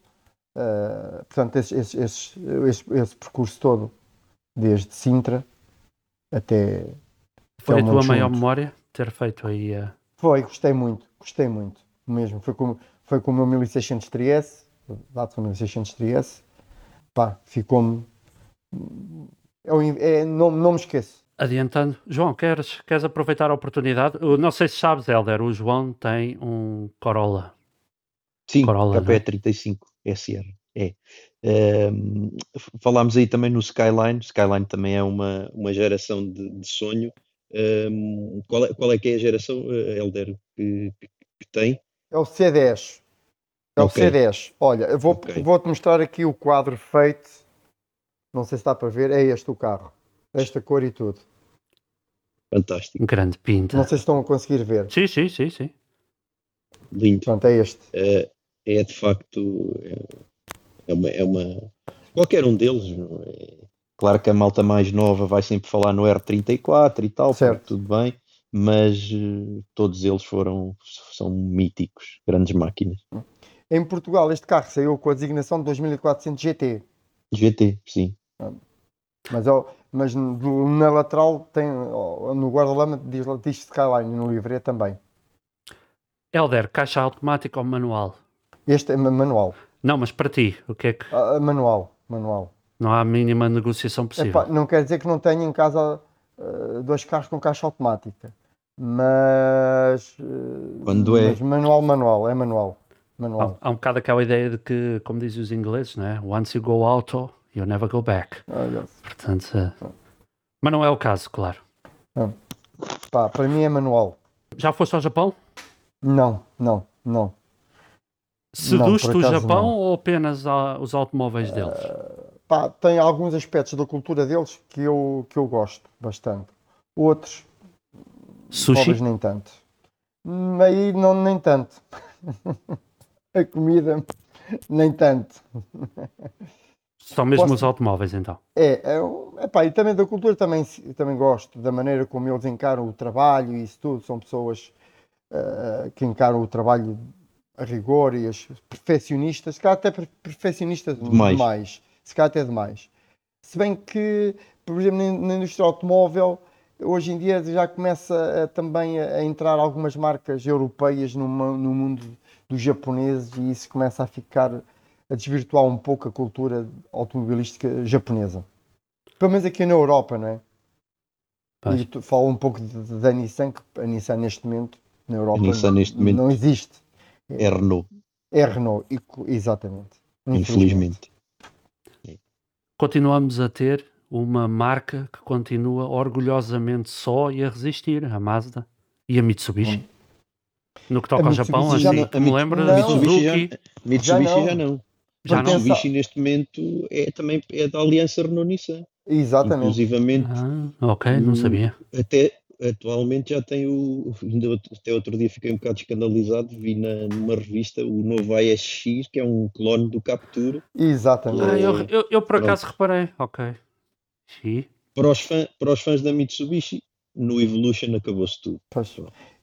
D: uh, portanto, esse, esse, esse, esse- percurso todo, desde Sintra até,
B: Foi a tua maior memória ter feito aí a.
D: Foi, gostei muito, gostei muito, mesmo. Foi com, foi com o meu 1600 3S, Datsun 1600 3S, pá, ficou-me. É, é- não, não me esqueço.
B: Adiantando, João, queres, queres aproveitar a oportunidade? Eu não sei se sabes, Helder, o João tem um Corolla.
C: Sim,
B: Corolla, não é?
C: KP35 SR. É. F- falámos aí também no Skyline. Skyline também é uma, uma geração de, de sonho. Ehm, qual, é, qual é que é a geração, eh, Helder, que, que- que tem?
D: É o C10. É
C: Ok.
D: o C10. Olha, eu vou,
C: Ok.
D: vou-te mostrar aqui o quadro feito. Não sei se está para ver, é este o carro. Esta cor e tudo.
C: Fantástico,
B: Um grande pinta.
D: Não sei se estão a conseguir ver.
B: Sim, sim, sim, sim.
C: lindo.
D: Pronto, é este.
C: Eh, é de facto é, é uma, é uma- qualquer um deles não é? claro que a malta mais nova vai sempre falar no R34 e tal,
D: Certo.
C: tudo bem mas eh, todos eles foram são míticos, grandes máquinas
D: Em Portugal, este carro saiu com a designação de 2400 GT.
C: GT, sim,
D: Mas, ó, mas na lateral tem, ó, no guarda-lama diz, diz Skyline, no livre também.
B: Helder, caixa automática ou manual?
D: Este é ma- manual.
B: Não, mas para ti, o que é que.
D: Ah, ah, manual, manual.
B: Não há a mínima negociação possível.
D: Epá, não quer dizer que não tenha em casa ah, dois carros com caixa automática. Mas, ah,
C: Quando é-
D: mas manual, manual, é manual.
B: Há,
D: Manual.
B: há um bocado aquela ideia de que, como dizem os ingleses, né? Once you go auto, you never go back.
D: Olha,
B: Portanto, eh, mas não é o caso, claro.
D: pá, para mim é manual.
B: Já foste ao Japão?
D: Não, não, não.
B: Seduste
D: por
B: o Japão
D: não.
B: ou apenas os automóveis deles?
D: Pá, tem alguns aspectos da cultura deles que eu, que eu gosto bastante. Outros,
B: Sushi?
D: Nem tanto. Hum, Aí não, nem tanto. (laughs) A comida, nem tanto.
B: São mesmo Posso... os automóveis, então?
D: É, é, epá, e também da cultura também, também gosto, da maneira como eles encaram o trabalho e isso tudo. São pessoas uh, que encaram o trabalho a rigor e as perfeccionistas, se calhar até perfeccionistas demais. demais, se calhar até demais. Se bem que, por exemplo, na indústria automóvel, hoje em dia já começa a, também a, entrar algumas marcas europeias no, no mundo dos japoneses e isso começa a ficar a desvirtuar um pouco a cultura automobilística japonesa. Pelo menos aqui na Europa, não é? Pois. E falo um pouco da Nissan, que a Nissan neste momento na Europa
C: Nissan,
D: não,
C: momento
D: não existe.
C: É Renault.
D: É Renault, exatamente.
C: Infelizmente.
B: Infelizmente. Continuamos a ter uma marca que continua orgulhosamente só e a resistir, a Mazda e a Mitsubishi. Hum. No que toca ao Japão, assim, não, que me lembro,
C: a Mitsubishi, já, Mitsubishi já não. Já não. Mitsubishi neste momento é também é da aliança Renault-Nissan.
D: Exatamente.
C: Inclusivamente.
B: Ah, ok, não sabia.
C: Até atualmente já tem o. Até outro dia fiquei um bocado escandalizado, vi na, numa revista o novo ASX, que é um clone do Capture.
D: Exatamente.
B: Ah, eu, eu, eu por acaso reparei, ok. Sim.
C: Para os, fã, para os fãs da Mitsubishi, no Evolution acabou-se tudo.
D: Pois.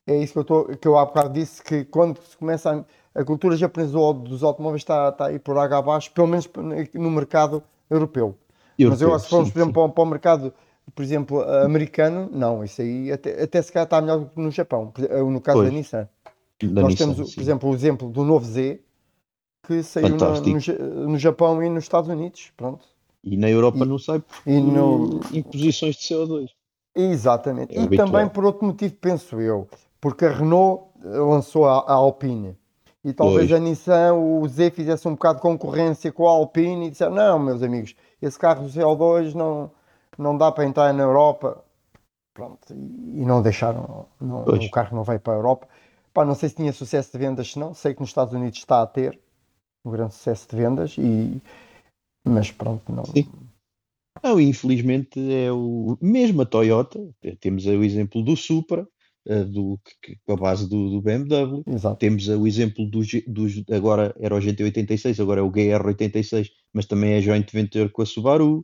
D: É isso que eu, tô, que eu há bocado disse, que quando se começa a, a cultura japonesa dos automóveis está, está aí por água abaixo, pelo menos no mercado europeu. europeu Mas eu, se formos, por exemplo, para, para o mercado por exemplo, americano, não, isso aí até, até se calhar está melhor do que no Japão, no caso pois. da Nissan. Da Nós Nissan, temos, sim. por exemplo, o exemplo do novo Z, que saiu no, no, no, Japão e nos Estados Unidos, pronto.
C: E na Europa e, não sai por e no... imposições de CO2.
D: Exatamente. É e habitual. também por outro motivo, penso eu, porque a Renault lançou a, a Alpine. E talvez pois. a Nissan, o Z fizesse um bocado de concorrência com a Alpine e disseram, não, meus amigos, esse carro do CO2 não, não dá para entrar na Europa. Pronto, e não deixaram, não, o carro não veio para a Europa. Pá, não sei se tinha sucesso de vendas, se não. Sei que nos Estados Unidos está a ter um grande sucesso de vendas, e, mas pronto, não.
C: Sim. Não, infelizmente é o mesmo a Toyota, temos o exemplo do Supra, uh, do, que, com a base do, do BMW.
D: Exato.
C: Temos o exemplo dos, dos, agora era o GT86, agora é o GR86, mas também é joint venture com a Subaru.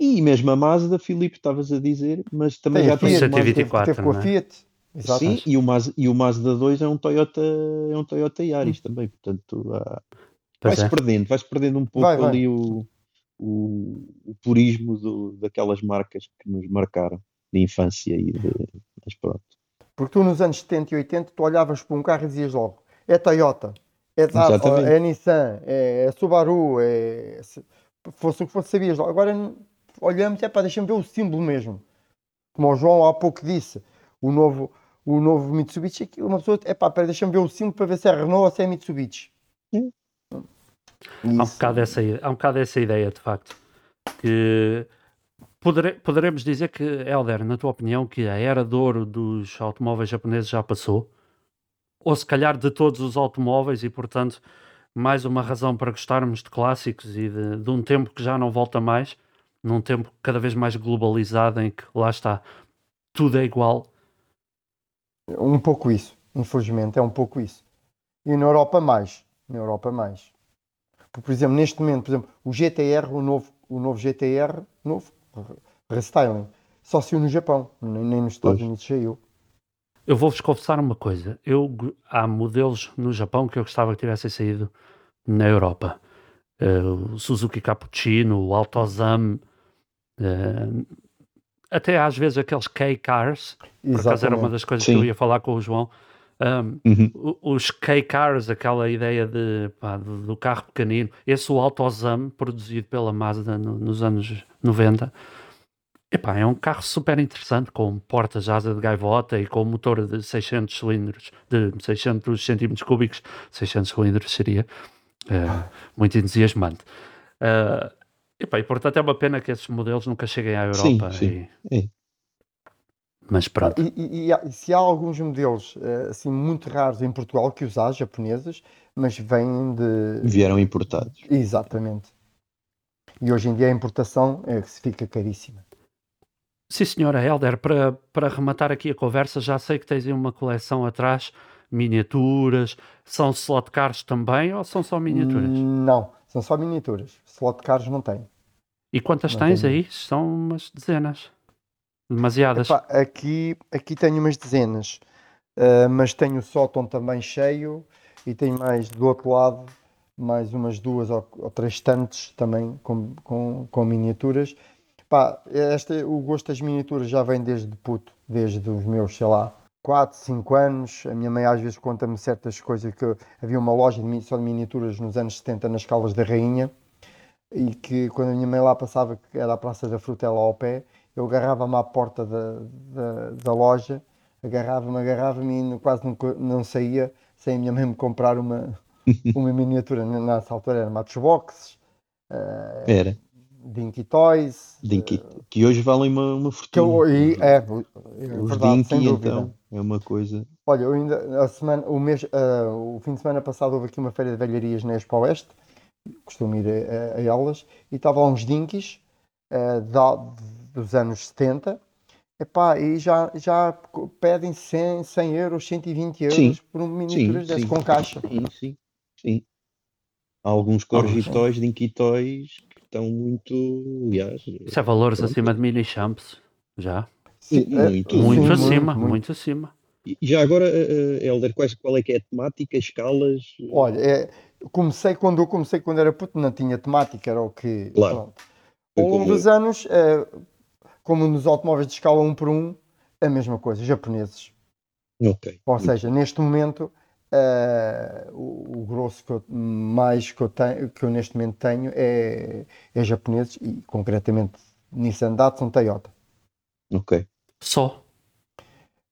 C: E mesmo a Mazda, Filipe, estavas a dizer, mas também tem já
D: tem 124, teve, com a é? Fiat.
C: Exato. Sim, e o, Mazda, e o Mazda 2 é um Toyota, é um Toyota Yaris hum. também, portanto vai-se é. perdendo, vai-se perdendo um pouco vai, vai. ali o, o, o purismo do, daquelas marcas que nos marcaram de infância e de, mas pronto.
D: Porque tu nos anos 70 e 80 tu olhavas para um carro e dizias logo é Toyota, é Zafra, é Nissan, é, é Subaru, é, fosse o que fosse, sabias. Agora olhamos, é para deixa-me ver o símbolo mesmo. Como o João há pouco disse, o novo, o novo Mitsubishi, uma pessoa, é pá, deixa-me ver o símbolo para ver se é Renault ou se é Mitsubishi.
B: Hum. Há, um bocado essa, há um bocado essa ideia, de facto, que Podere, poderemos dizer que, Helder, na tua opinião, que a era de ouro dos automóveis japoneses já passou? Ou se calhar de todos os automóveis e, portanto, mais uma razão para gostarmos de clássicos e de, de um tempo que já não volta mais, num tempo cada vez mais globalizado em que lá está, tudo é igual?
D: Um pouco isso, infelizmente, é um pouco isso. E na Europa mais, na Europa mais. Por exemplo, neste momento, por exemplo, o GTR, o novo, o novo GTR, novo, restyling. Só saiu no Japão, nem, nem nos Estados pois. Unidos saiu.
B: Eu vou-vos confessar uma coisa. Eu, há modelos no Japão que eu gostava que tivessem saído na Europa. Uh, o Suzuki Cappuccino, o Altozam, uh, até às vezes aqueles K-Cars, por acaso era uma das coisas Sim. que eu ia falar com o João. Um, uhum. Os K-Cars, aquela ideia de, pá, do, carro pequenino, esse o Autozam, produzido pela Mazda no, nos anos 90, epá, é um carro super interessante, com portas asa de gaivota e com motor de 600 cilindros, de 600 centímetros cúbicos, 600 cilindros seria uh, muito entusiasmante. Uh, epá, e portanto é uma pena que esses modelos nunca cheguem à Europa.
C: Sim, sim. E, é.
B: Mas pronto.
D: E, e, e, se há alguns modelos eh, assim muito raros em Portugal que os há, japoneses, mas vêm de.
C: Vieram importados.
D: Exatamente. E hoje em dia a importação é que se fica caríssima.
B: Sim, senhora Helder, para, para rematar aqui a conversa, já sei que tens uma coleção atrás, miniaturas, são slot cars também ou são só miniaturas?
D: Não, são só miniaturas. Slot cars não tem.
B: E quantas
D: Não
B: tens
D: tenho.
B: aí? São umas dezenas. Demasiadas.
D: Epá, aqui, aqui tenho umas dezenas, ah, mas tenho o sótão também cheio e tenho mais do outro lado mais umas duas ou, ou três estantes também com, com, com miniaturas. Pá, este, o gosto das miniaturas já vem desde puto, desde os meus, sei lá, 4, 5 anos. A minha mãe às vezes conta-me certas coisas que havia uma loja de, só de miniaturas nos anos 70 nas Caldas da Rainha e que quando a minha mãe lá passava, que era a Praça da Frutela ao pé, eu agarrava-me à porta da, da, da loja, agarrava-me, agarrava-me e quase não, co- não saía sem a minha mãe me comprar uma, (laughs) uma miniatura. Nessa altura era Matchbox, eh,
C: Era.
D: Dinky Toys,
C: Dinky, que hoje valem uma, uma
D: que eu,
C: fortuna.
D: e, é, é
C: Os
D: verdade,
C: Dinky, então, é uma coisa.
D: Olha, eu ainda, a semana, o, mês, ah, o fim de semana passado houve aqui uma feira de velharias na Expo Oeste, costumo ir a, a- a elas, e estava lá uns dinkies ah, da- dos anos 70, Epá, e já, já pedem 100, 100 euros, 120 euros
C: Sim,
D: por uma miniatura dessas com caixa.
C: Sim, sim, sim. Há alguns corgitóis, dinquitóis estão muito, aliás,
B: Isso é valores
C: Pronto.
B: acima de mini champs. Já.
D: Sim,
C: Muito,
D: é,
C: muito
D: sim,
B: Muito acima,
D: muito.
B: muito acima.
C: E já agora, eh, Helder, quais, qual é que é a temática, escalas?
D: Olha, é, comecei quando eu comecei quando era puto, não tinha temática, era o que.
C: Claro.
D: pronto. Ao longo dos anos, eh, como nos automóveis de escala 1 por 1, a mesma coisa, japoneses.
C: Ok.
D: Ou seja, neste momento, eh, o, o grosso que eu, mais que eu, tenho, que eu neste momento tenho é, é japoneses e concretamente Nissan Datsun Toyota.
C: Ok.
B: Só.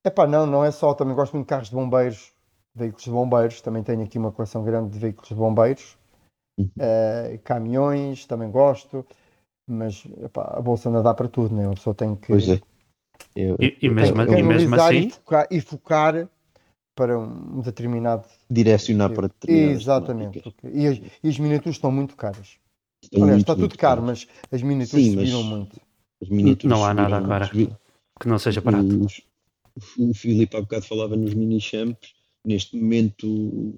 D: Epá, não, não é só, também gosto muito de carros de bombeiros, veículos de bombeiros, também tenho aqui uma coleção grande de veículos de bombeiros,
C: Uhum.
D: Eh, caminhões, também gosto, mas epá, a bolsa não dá para tudo, né? A pessoa tem que,
C: Pois é. Eu-
B: E, e mesmo,
C: eu-
B: e mesmo assim,
D: e focar, e focar para um determinado.
C: direcionar para determinadas
D: Exatamente. porque- E as, e as miniaturas estão muito caras.
C: Estão
D: Aliás,
C: muito,
D: está tudo caro, mas as miniaturas
C: Sim, mas-
D: subiram muito.
C: As miniaturas
B: Não há nada agora.
C: muito.
B: que não seja barato.
C: Os- o Filipe há bocado falava nos mini champs. Neste momento,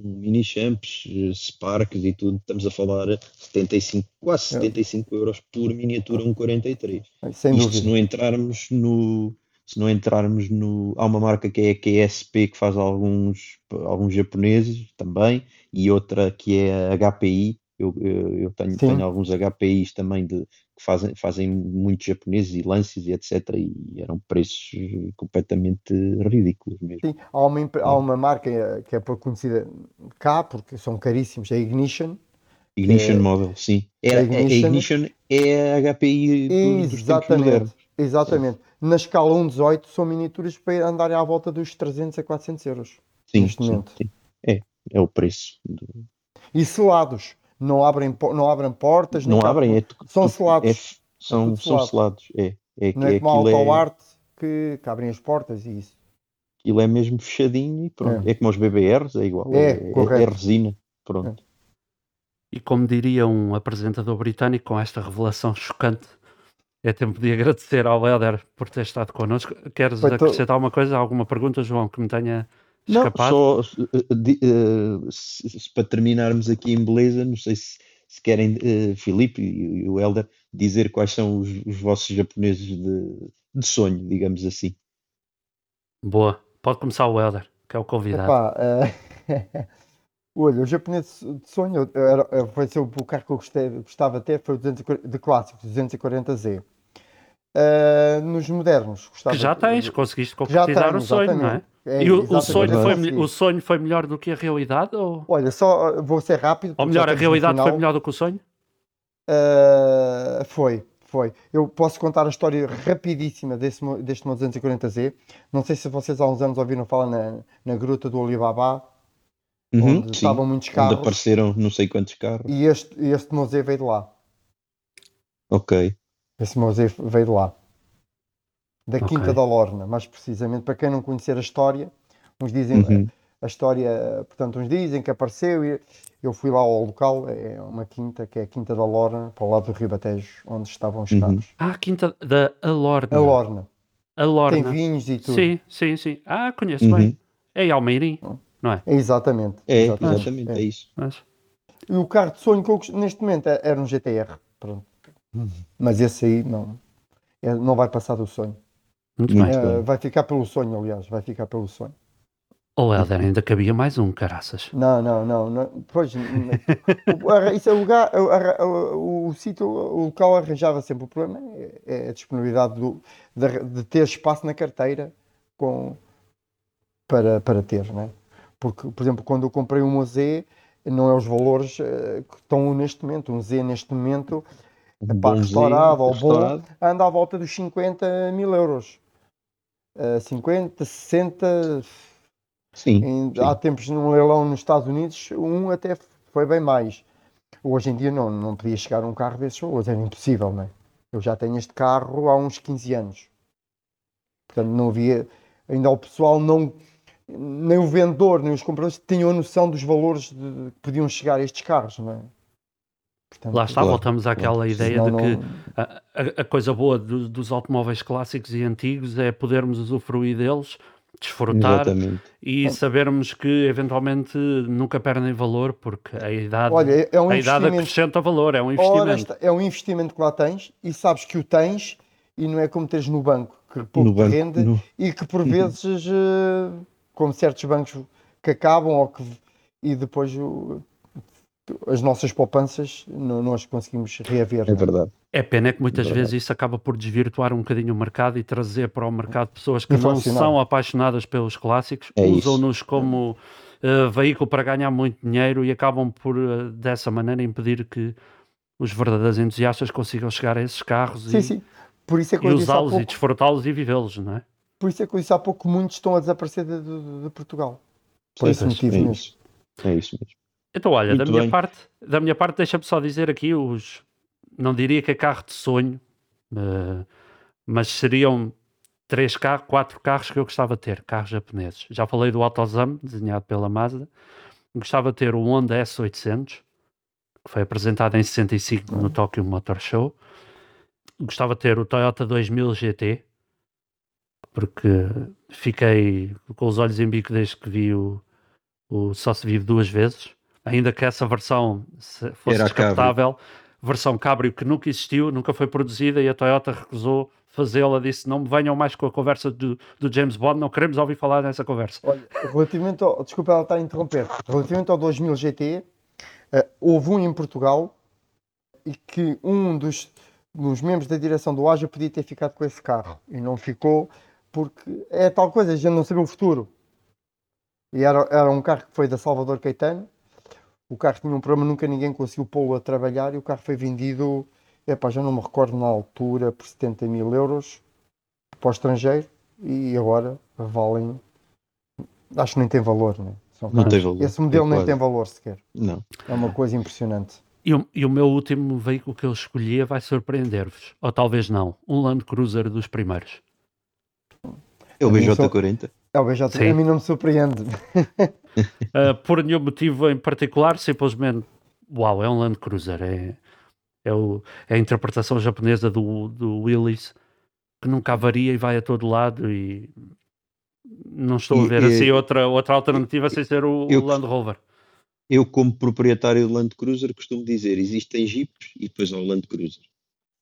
C: mini champs, eh, Sparks e tudo, estamos a falar 75, quase
D: É.
C: 75 euros por miniatura 1,43.
D: Sem
C: Isto se
D: dúvida.
C: não entrarmos no. Se não entrarmos no. Há uma marca que é a QSP que faz alguns, alguns japoneses também, e outra que é a HPI. Eu, eu, eu tenho, tenho alguns HPIs também de, que fazem, fazem muitos japoneses e lances e etc. E eram preços completamente ridículos mesmo.
D: Sim, há uma, há uma marca que é pouco conhecida cá, porque são caríssimos, é a Ignition.
C: Ignition
D: É-
C: Model, sim. Era,
D: a
C: a
D: Ignition-
C: Ignition é a HPI do- dos tempos modernos.
D: Exatamente, exatamente. Na escala 1.18 são miniaturas para andarem à volta dos 300 a 400 euros.
C: Sim,
D: neste
C: sim,
D: momento.
C: sim. É, é o preço. do-
D: E selados, não abrem, não abrem portas,
C: Não abrem, é tu-
D: São
C: tu-
D: selados.
C: é são,
D: tudo
C: são
D: selado.
C: selados. É, é,
D: não é
C: que
D: como a
C: é,
D: Art que, que abrem as portas e isso.
C: aquilo é mesmo fechadinho e pronto. É, como os BBRs, é igual.
D: É,
C: É, é, é resina. Pronto.
B: E como diria um apresentador britânico com esta revelação chocante, é tempo de agradecer ao Helder por ter estado connosco. Queres
D: Foi
B: acrescentar alguma coisa, alguma pergunta, João, que me tenha
C: Não,
B: escapado?
C: só eh, di- eh, se- se- para terminarmos aqui em beleza, não sei se, se querem, eh, Filipe e, e o Helder, dizer quais são os, os vossos japoneses de, de sonho, digamos assim.
B: Boa. Pode começar o Helder, que é o convidado.
D: Epá, eh, (laughs) Olha, o japonês de sonho era, era- foi ser o carro que eu gostei, gostava de ter, foi o 240 de clássicos, 240Z. Eh, nos modernos, gostava
B: que já
D: de-
B: tens, conseguiste
D: que já
B: concretizar
D: tenho,
B: o sonho, não é?
D: É,
B: E o, o
D: exatamente,
B: sonho foi,
D: consegui.
B: o sonho foi melhor do que a realidade? Ou,
D: Olha, só eh, vou ser rápido.
B: ou melhor, a realidade foi melhor do que o sonho?
D: Uh, foi, foi. Eu posso contar a história rapidíssima desse, deste meu 240Z. Não sei se vocês há uns anos ouviram falar na, na Gruta do Alibaba,
C: Uhum,
D: onde
C: sim,
D: estavam muitos
C: onde
D: carros.
C: apareceram não sei quantos carros.
D: E este, este Z veio de lá.
C: Ok.
D: Esse Z veio de lá. Da
B: Ok.
D: Quinta da Lorna, mais precisamente. Para quem não conhecer a história, uns dizem
C: Uhum.
D: a história, portanto, uns dizem que apareceu e eu fui lá ao local, é uma quinta, que é a Quinta da Lorna, para o lado do Rio Batejo, onde estavam os
C: Uhum.
D: carros.
B: Ah, a quinta da Alorna.
D: Lorna.
B: A Lorna.
D: Tem vinhos e tudo.
B: Sim, sim, sim. Ah, conheço
C: Uhum.
B: bem. É em Almeirim, não é?
D: É exatamente.
C: É,
D: exatamente.
C: exatamente,
D: É.
C: é isso.
B: Mas,
D: E o carro de sonho que eu gost- neste momento é- era um GTR. Pronto. Mas esse aí não, é, não vai passar do sonho.
B: Muito bem.
D: É, vai ficar pelo sonho, aliás, vai ficar pelo sonho.
B: Ou Helder, ainda cabia mais um, caraças.
D: Não, não, não. não. Pois, o, isso é o lugar, o, o, o, sítio, o local arranjava sempre. O problema é, é a disponibilidade do, de, de, ter espaço na carteira com, para, para ter, né? Porque, por exemplo, quando eu comprei um Z, não é os valores uh, que estão neste momento. Um Z neste momento, pá, restaurado ou bom, anda à volta dos 50 mil euros. Uh, 50, 60
C: Sim,
D: em,
C: sim.
D: Há tempos num leilão nos Estados Unidos, um até foi bem mais. Hoje em dia não, não podia chegar um carro desses valores, era impossível, não é? Eu já tenho este carro há uns 15 anos. Portanto, não havia. Ainda o pessoal não. Nem o vendedor, nem os compradores tinham a noção dos valores de, de que podiam chegar a estes carros, não é?
B: Portanto, Lá está, claro, voltamos àquela claro. ideia de que não... a, a, coisa boa do, dos automóveis clássicos e antigos é podermos usufruir deles desfrutar Exatamente. e sabermos que eventualmente nunca perdem valor porque a idade, Olha, é um a idade acrescenta valor, é um investimento.
D: Ora, é um investimento que lá tens e sabes que o tens e não é como teres no banco, que pouco no banco, rende no... e que por vezes, eh, como certos bancos que acabam ou que, e depois as nossas poupanças não, nós conseguimos reaver.
C: É verdade.
B: É pena é que muitas é vezes isso acaba por desvirtuar um bocadinho o mercado e trazer para o mercado pessoas que não são apaixonadas pelos clássicos, é usam-nos como uh, veículo para ganhar muito dinheiro e acabam por, uh, dessa maneira, impedir que os verdadeiros entusiastas consigam chegar a esses carros
D: sim, e, sim. Por isso é que
B: e usá-los e desfrutá-los e vivê-los, não é?
D: Por isso é que eu disse há pouco que muitos estão a desaparecer de, de, de Portugal. Por esse motivo
C: é
D: mesmo.
C: Isso. É isso mesmo.
B: Então, olha, da minha, parte, da minha parte, deixa-me só dizer aqui os. Não diria que é carro de sonho, uh, mas seriam três carros, quatro carros que eu gostava de ter, carros japoneses. Já falei do AutoZam, desenhado pela Mazda. Gostava de ter o Honda S800, que foi apresentado em 65 no Tokyo Motor Show. Gostava de ter o Toyota 2000 GT, porque fiquei com os olhos em bico desde que vi o, o Só se vive duas vezes. Ainda que essa versão fosse Era descartável, versão cabrio que nunca existiu, nunca foi produzida e a Toyota recusou fazê-la, disse não me venham mais com a conversa do, do, James Bond, não queremos ouvir falar nessa conversa.
D: Olha, relativamente ao, desculpa ela estar a interromper, relativamente ao 2000 GT, uh, houve um em Portugal e que um dos, dos membros da direção do AJA podia ter ficado com esse carro e não ficou porque é tal coisa, a gente não sabe o futuro. E era, era um carro que foi da Salvador Caetano o carro tinha um problema, nunca ninguém conseguiu pô-lo a trabalhar e o carro foi vendido, epá, já não me recordo na altura, por 70 mil euros para o estrangeiro e agora valem, acho que nem tem valor, né?
C: São não tem valor.
D: Esse modelo nem tem valor sequer.
C: Não.
D: É uma coisa impressionante.
B: E o, e o meu último veículo que eu escolhia vai surpreender-vos, ou talvez não, um Land Cruiser dos primeiros.
C: É o BJ40?
D: É o BJ40, a mim não me surpreende.
B: uh, por nenhum motivo em particular, simplesmente, uau, é um Land Cruiser. É, é, o, é a interpretação japonesa do, do Willis, que nunca varia e vai a todo lado e não estou e, a ver e, assim outra, outra alternativa sem ser o, eu, o Land Rover.
C: Eu, como proprietário do Land Cruiser, costumo dizer, existem Jeeps e depois há o Land Cruiser.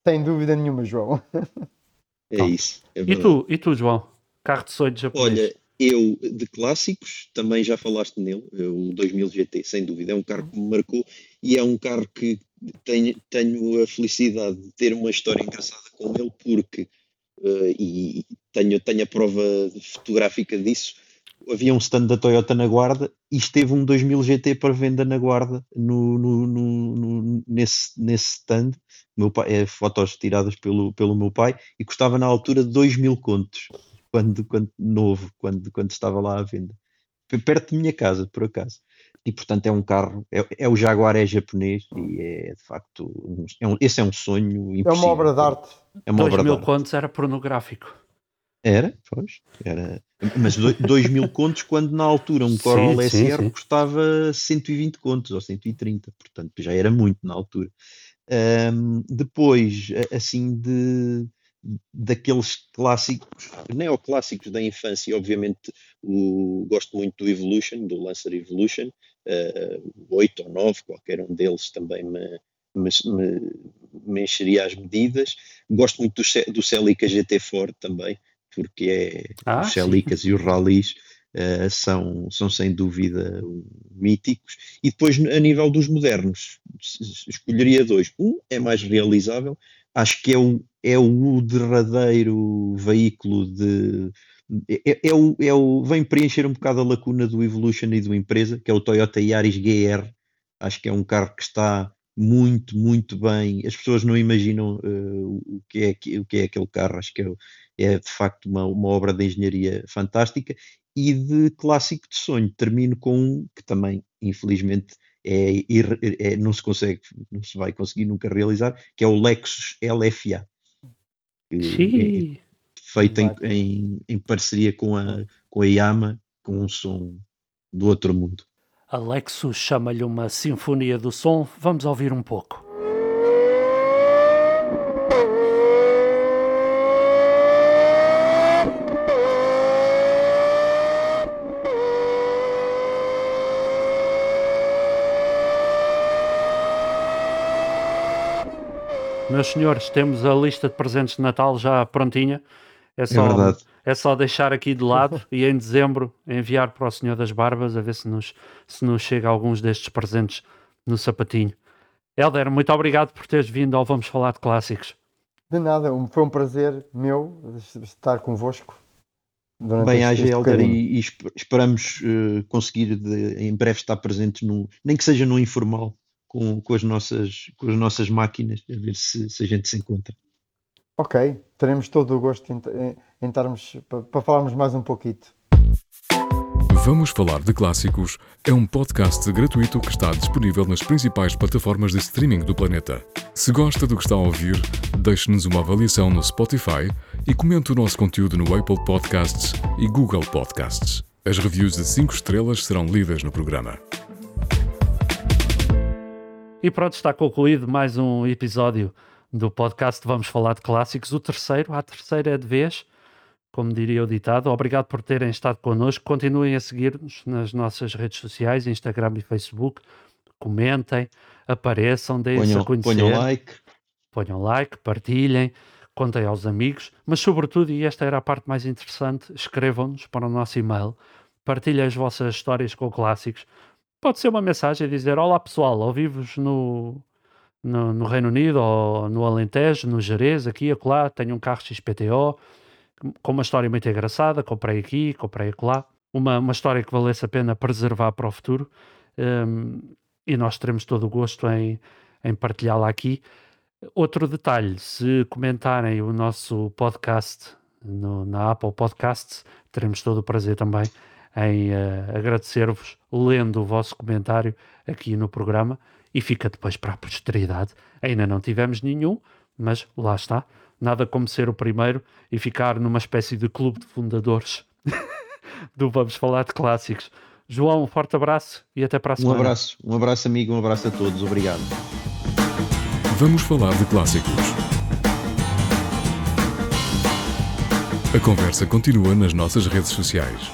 D: Sem dúvida nenhuma, João.
C: É isso. É
B: e, tu, e tu, João? Carro de sonho japonês?
C: Olha, eu, de clássicos, também já falaste nele, o 2000 GT, sem dúvida, é um carro que me marcou e é um carro que tenho, tenho a felicidade de ter uma história engraçada com ele, porque, uh, e tenho, tenho a prova fotográfica disso, havia um stand da Toyota na Guarda e esteve um 2000 GT para venda na Guarda no, no, no nesse, nesse stand. Meu pai, é, fotos tiradas pelo, pelo meu pai e custava na altura 2 mil contos quando, quando novo, quando, quando estava lá à venda. Perto da minha casa, por acaso. E portanto é um carro, é, é o Jaguar é japonês e é de facto, é um, esse é um sonho impossível.
D: É uma obra de arte.
B: É uma 2 obra mil de contos era pornográfico.
C: Era, pois, era. Mas 2 mil contos quando na altura um Corolla sim, SR sim, sim. custava 120 contos ou 130, portanto já era muito na altura. Um, depois, assim, de, daqueles clássicos, neoclássicos da infância, obviamente o, gosto muito do Evolution, do Lancer Evolution, uh, 8 ou 9, qualquer um deles também me, mas me, me encheria as medidas. Gosto muito do, do Celica GT Ford também, porque é ah, os Celicas e os Rallys uh, são, são sem dúvida míticos. E depois, a nível dos modernos, escolheria dois. Um é mais realizável, acho que é o, é o derradeiro veículo de. É, é, o, é o, vem preencher um bocado a lacuna do Evolution e do empresa, que é o Toyota Yaris GR. Acho que é um carro que está muito, muito bem. As pessoas não imaginam uh, o, que é, o que é aquele carro. Acho que é, é de facto uma, uma obra de engenharia fantástica e de clássico de sonho. Termino com um que também, infelizmente, é, é, não se consegue, não se vai conseguir nunca realizar, que é o Lexus LFA. Que é feito em, em, em, parceria com a, com a Yama, com um som do outro mundo.
B: A Lexus chama-lhe uma sinfonia do som. Vamos ouvir um pouco. Meus senhores, temos a lista de presentes de Natal já prontinha. É, só, é, verdade. é só deixar aqui de lado (laughs) e em dezembro enviar para o Senhor das Barbas a ver se nos, se nos chega alguns destes presentes no sapatinho. Helder, muito obrigado por teres vindo ao Vamos Falar de Clássicos.
D: De nada, foi um prazer meu estar convosco.
C: Bem, haja Helder, e, e, esperamos uh, conseguir de, em breve estar presentes, no, nem que seja no informal, com, com, as, nossas, com as nossas máquinas, a ver se, se a gente se encontra.
D: Ok, teremos todo o gosto em, em, em estarmos para, para falarmos mais um pouquinho.
A: Vamos Falar de Clássicos é um podcast gratuito que está disponível nas principais plataformas de streaming do planeta. Se gosta do que está a ouvir, deixe-nos uma avaliação no Spotify e comente o nosso conteúdo no Apple Podcasts e Google Podcasts. As reviews de 5 estrelas serão lidas no programa.
B: E pronto, está concluído mais um episódio do podcast Vamos Falar de Clássicos, o terceiro, a terceira é de vez, como diria o ditado. Obrigado por terem estado connosco. Continuem a seguir-nos nas nossas redes sociais, Instagram e Facebook. Comentem, apareçam, deem-se a conhecer.
C: Ponham like.
B: Ponham like, partilhem, contem aos amigos, mas sobretudo, e esta era a parte mais interessante, escrevam-nos para o nosso e-mail, partilhem as vossas histórias com clássicos, Pode ser uma mensagem a dizer: Olá pessoal, ouvi-vos no, no, no, Reino Unido ou no Alentejo, no Jerez, aqui e acolá. Tenho um carro XPTO com uma história muito engraçada. Comprei aqui, comprei acolá. Uma, uma história que valesse a pena preservar para o futuro. Um, e nós teremos todo o gosto em, em partilhá-la aqui. Outro detalhe: se comentarem o nosso podcast no, na Apple Podcasts, teremos todo o prazer também em uh, agradecer-vos lendo o vosso comentário aqui no programa e fica depois para a posteridade. Ainda não tivemos nenhum, mas lá está. Nada como ser o primeiro e ficar numa espécie de clube de fundadores (laughs) do Vamos Falar de Clássicos. João, um forte abraço e até para a semana.
C: Um abraço, um abraço amigo, um abraço a todos. Obrigado.
A: Vamos falar de clássicos. A conversa continua nas nossas redes sociais.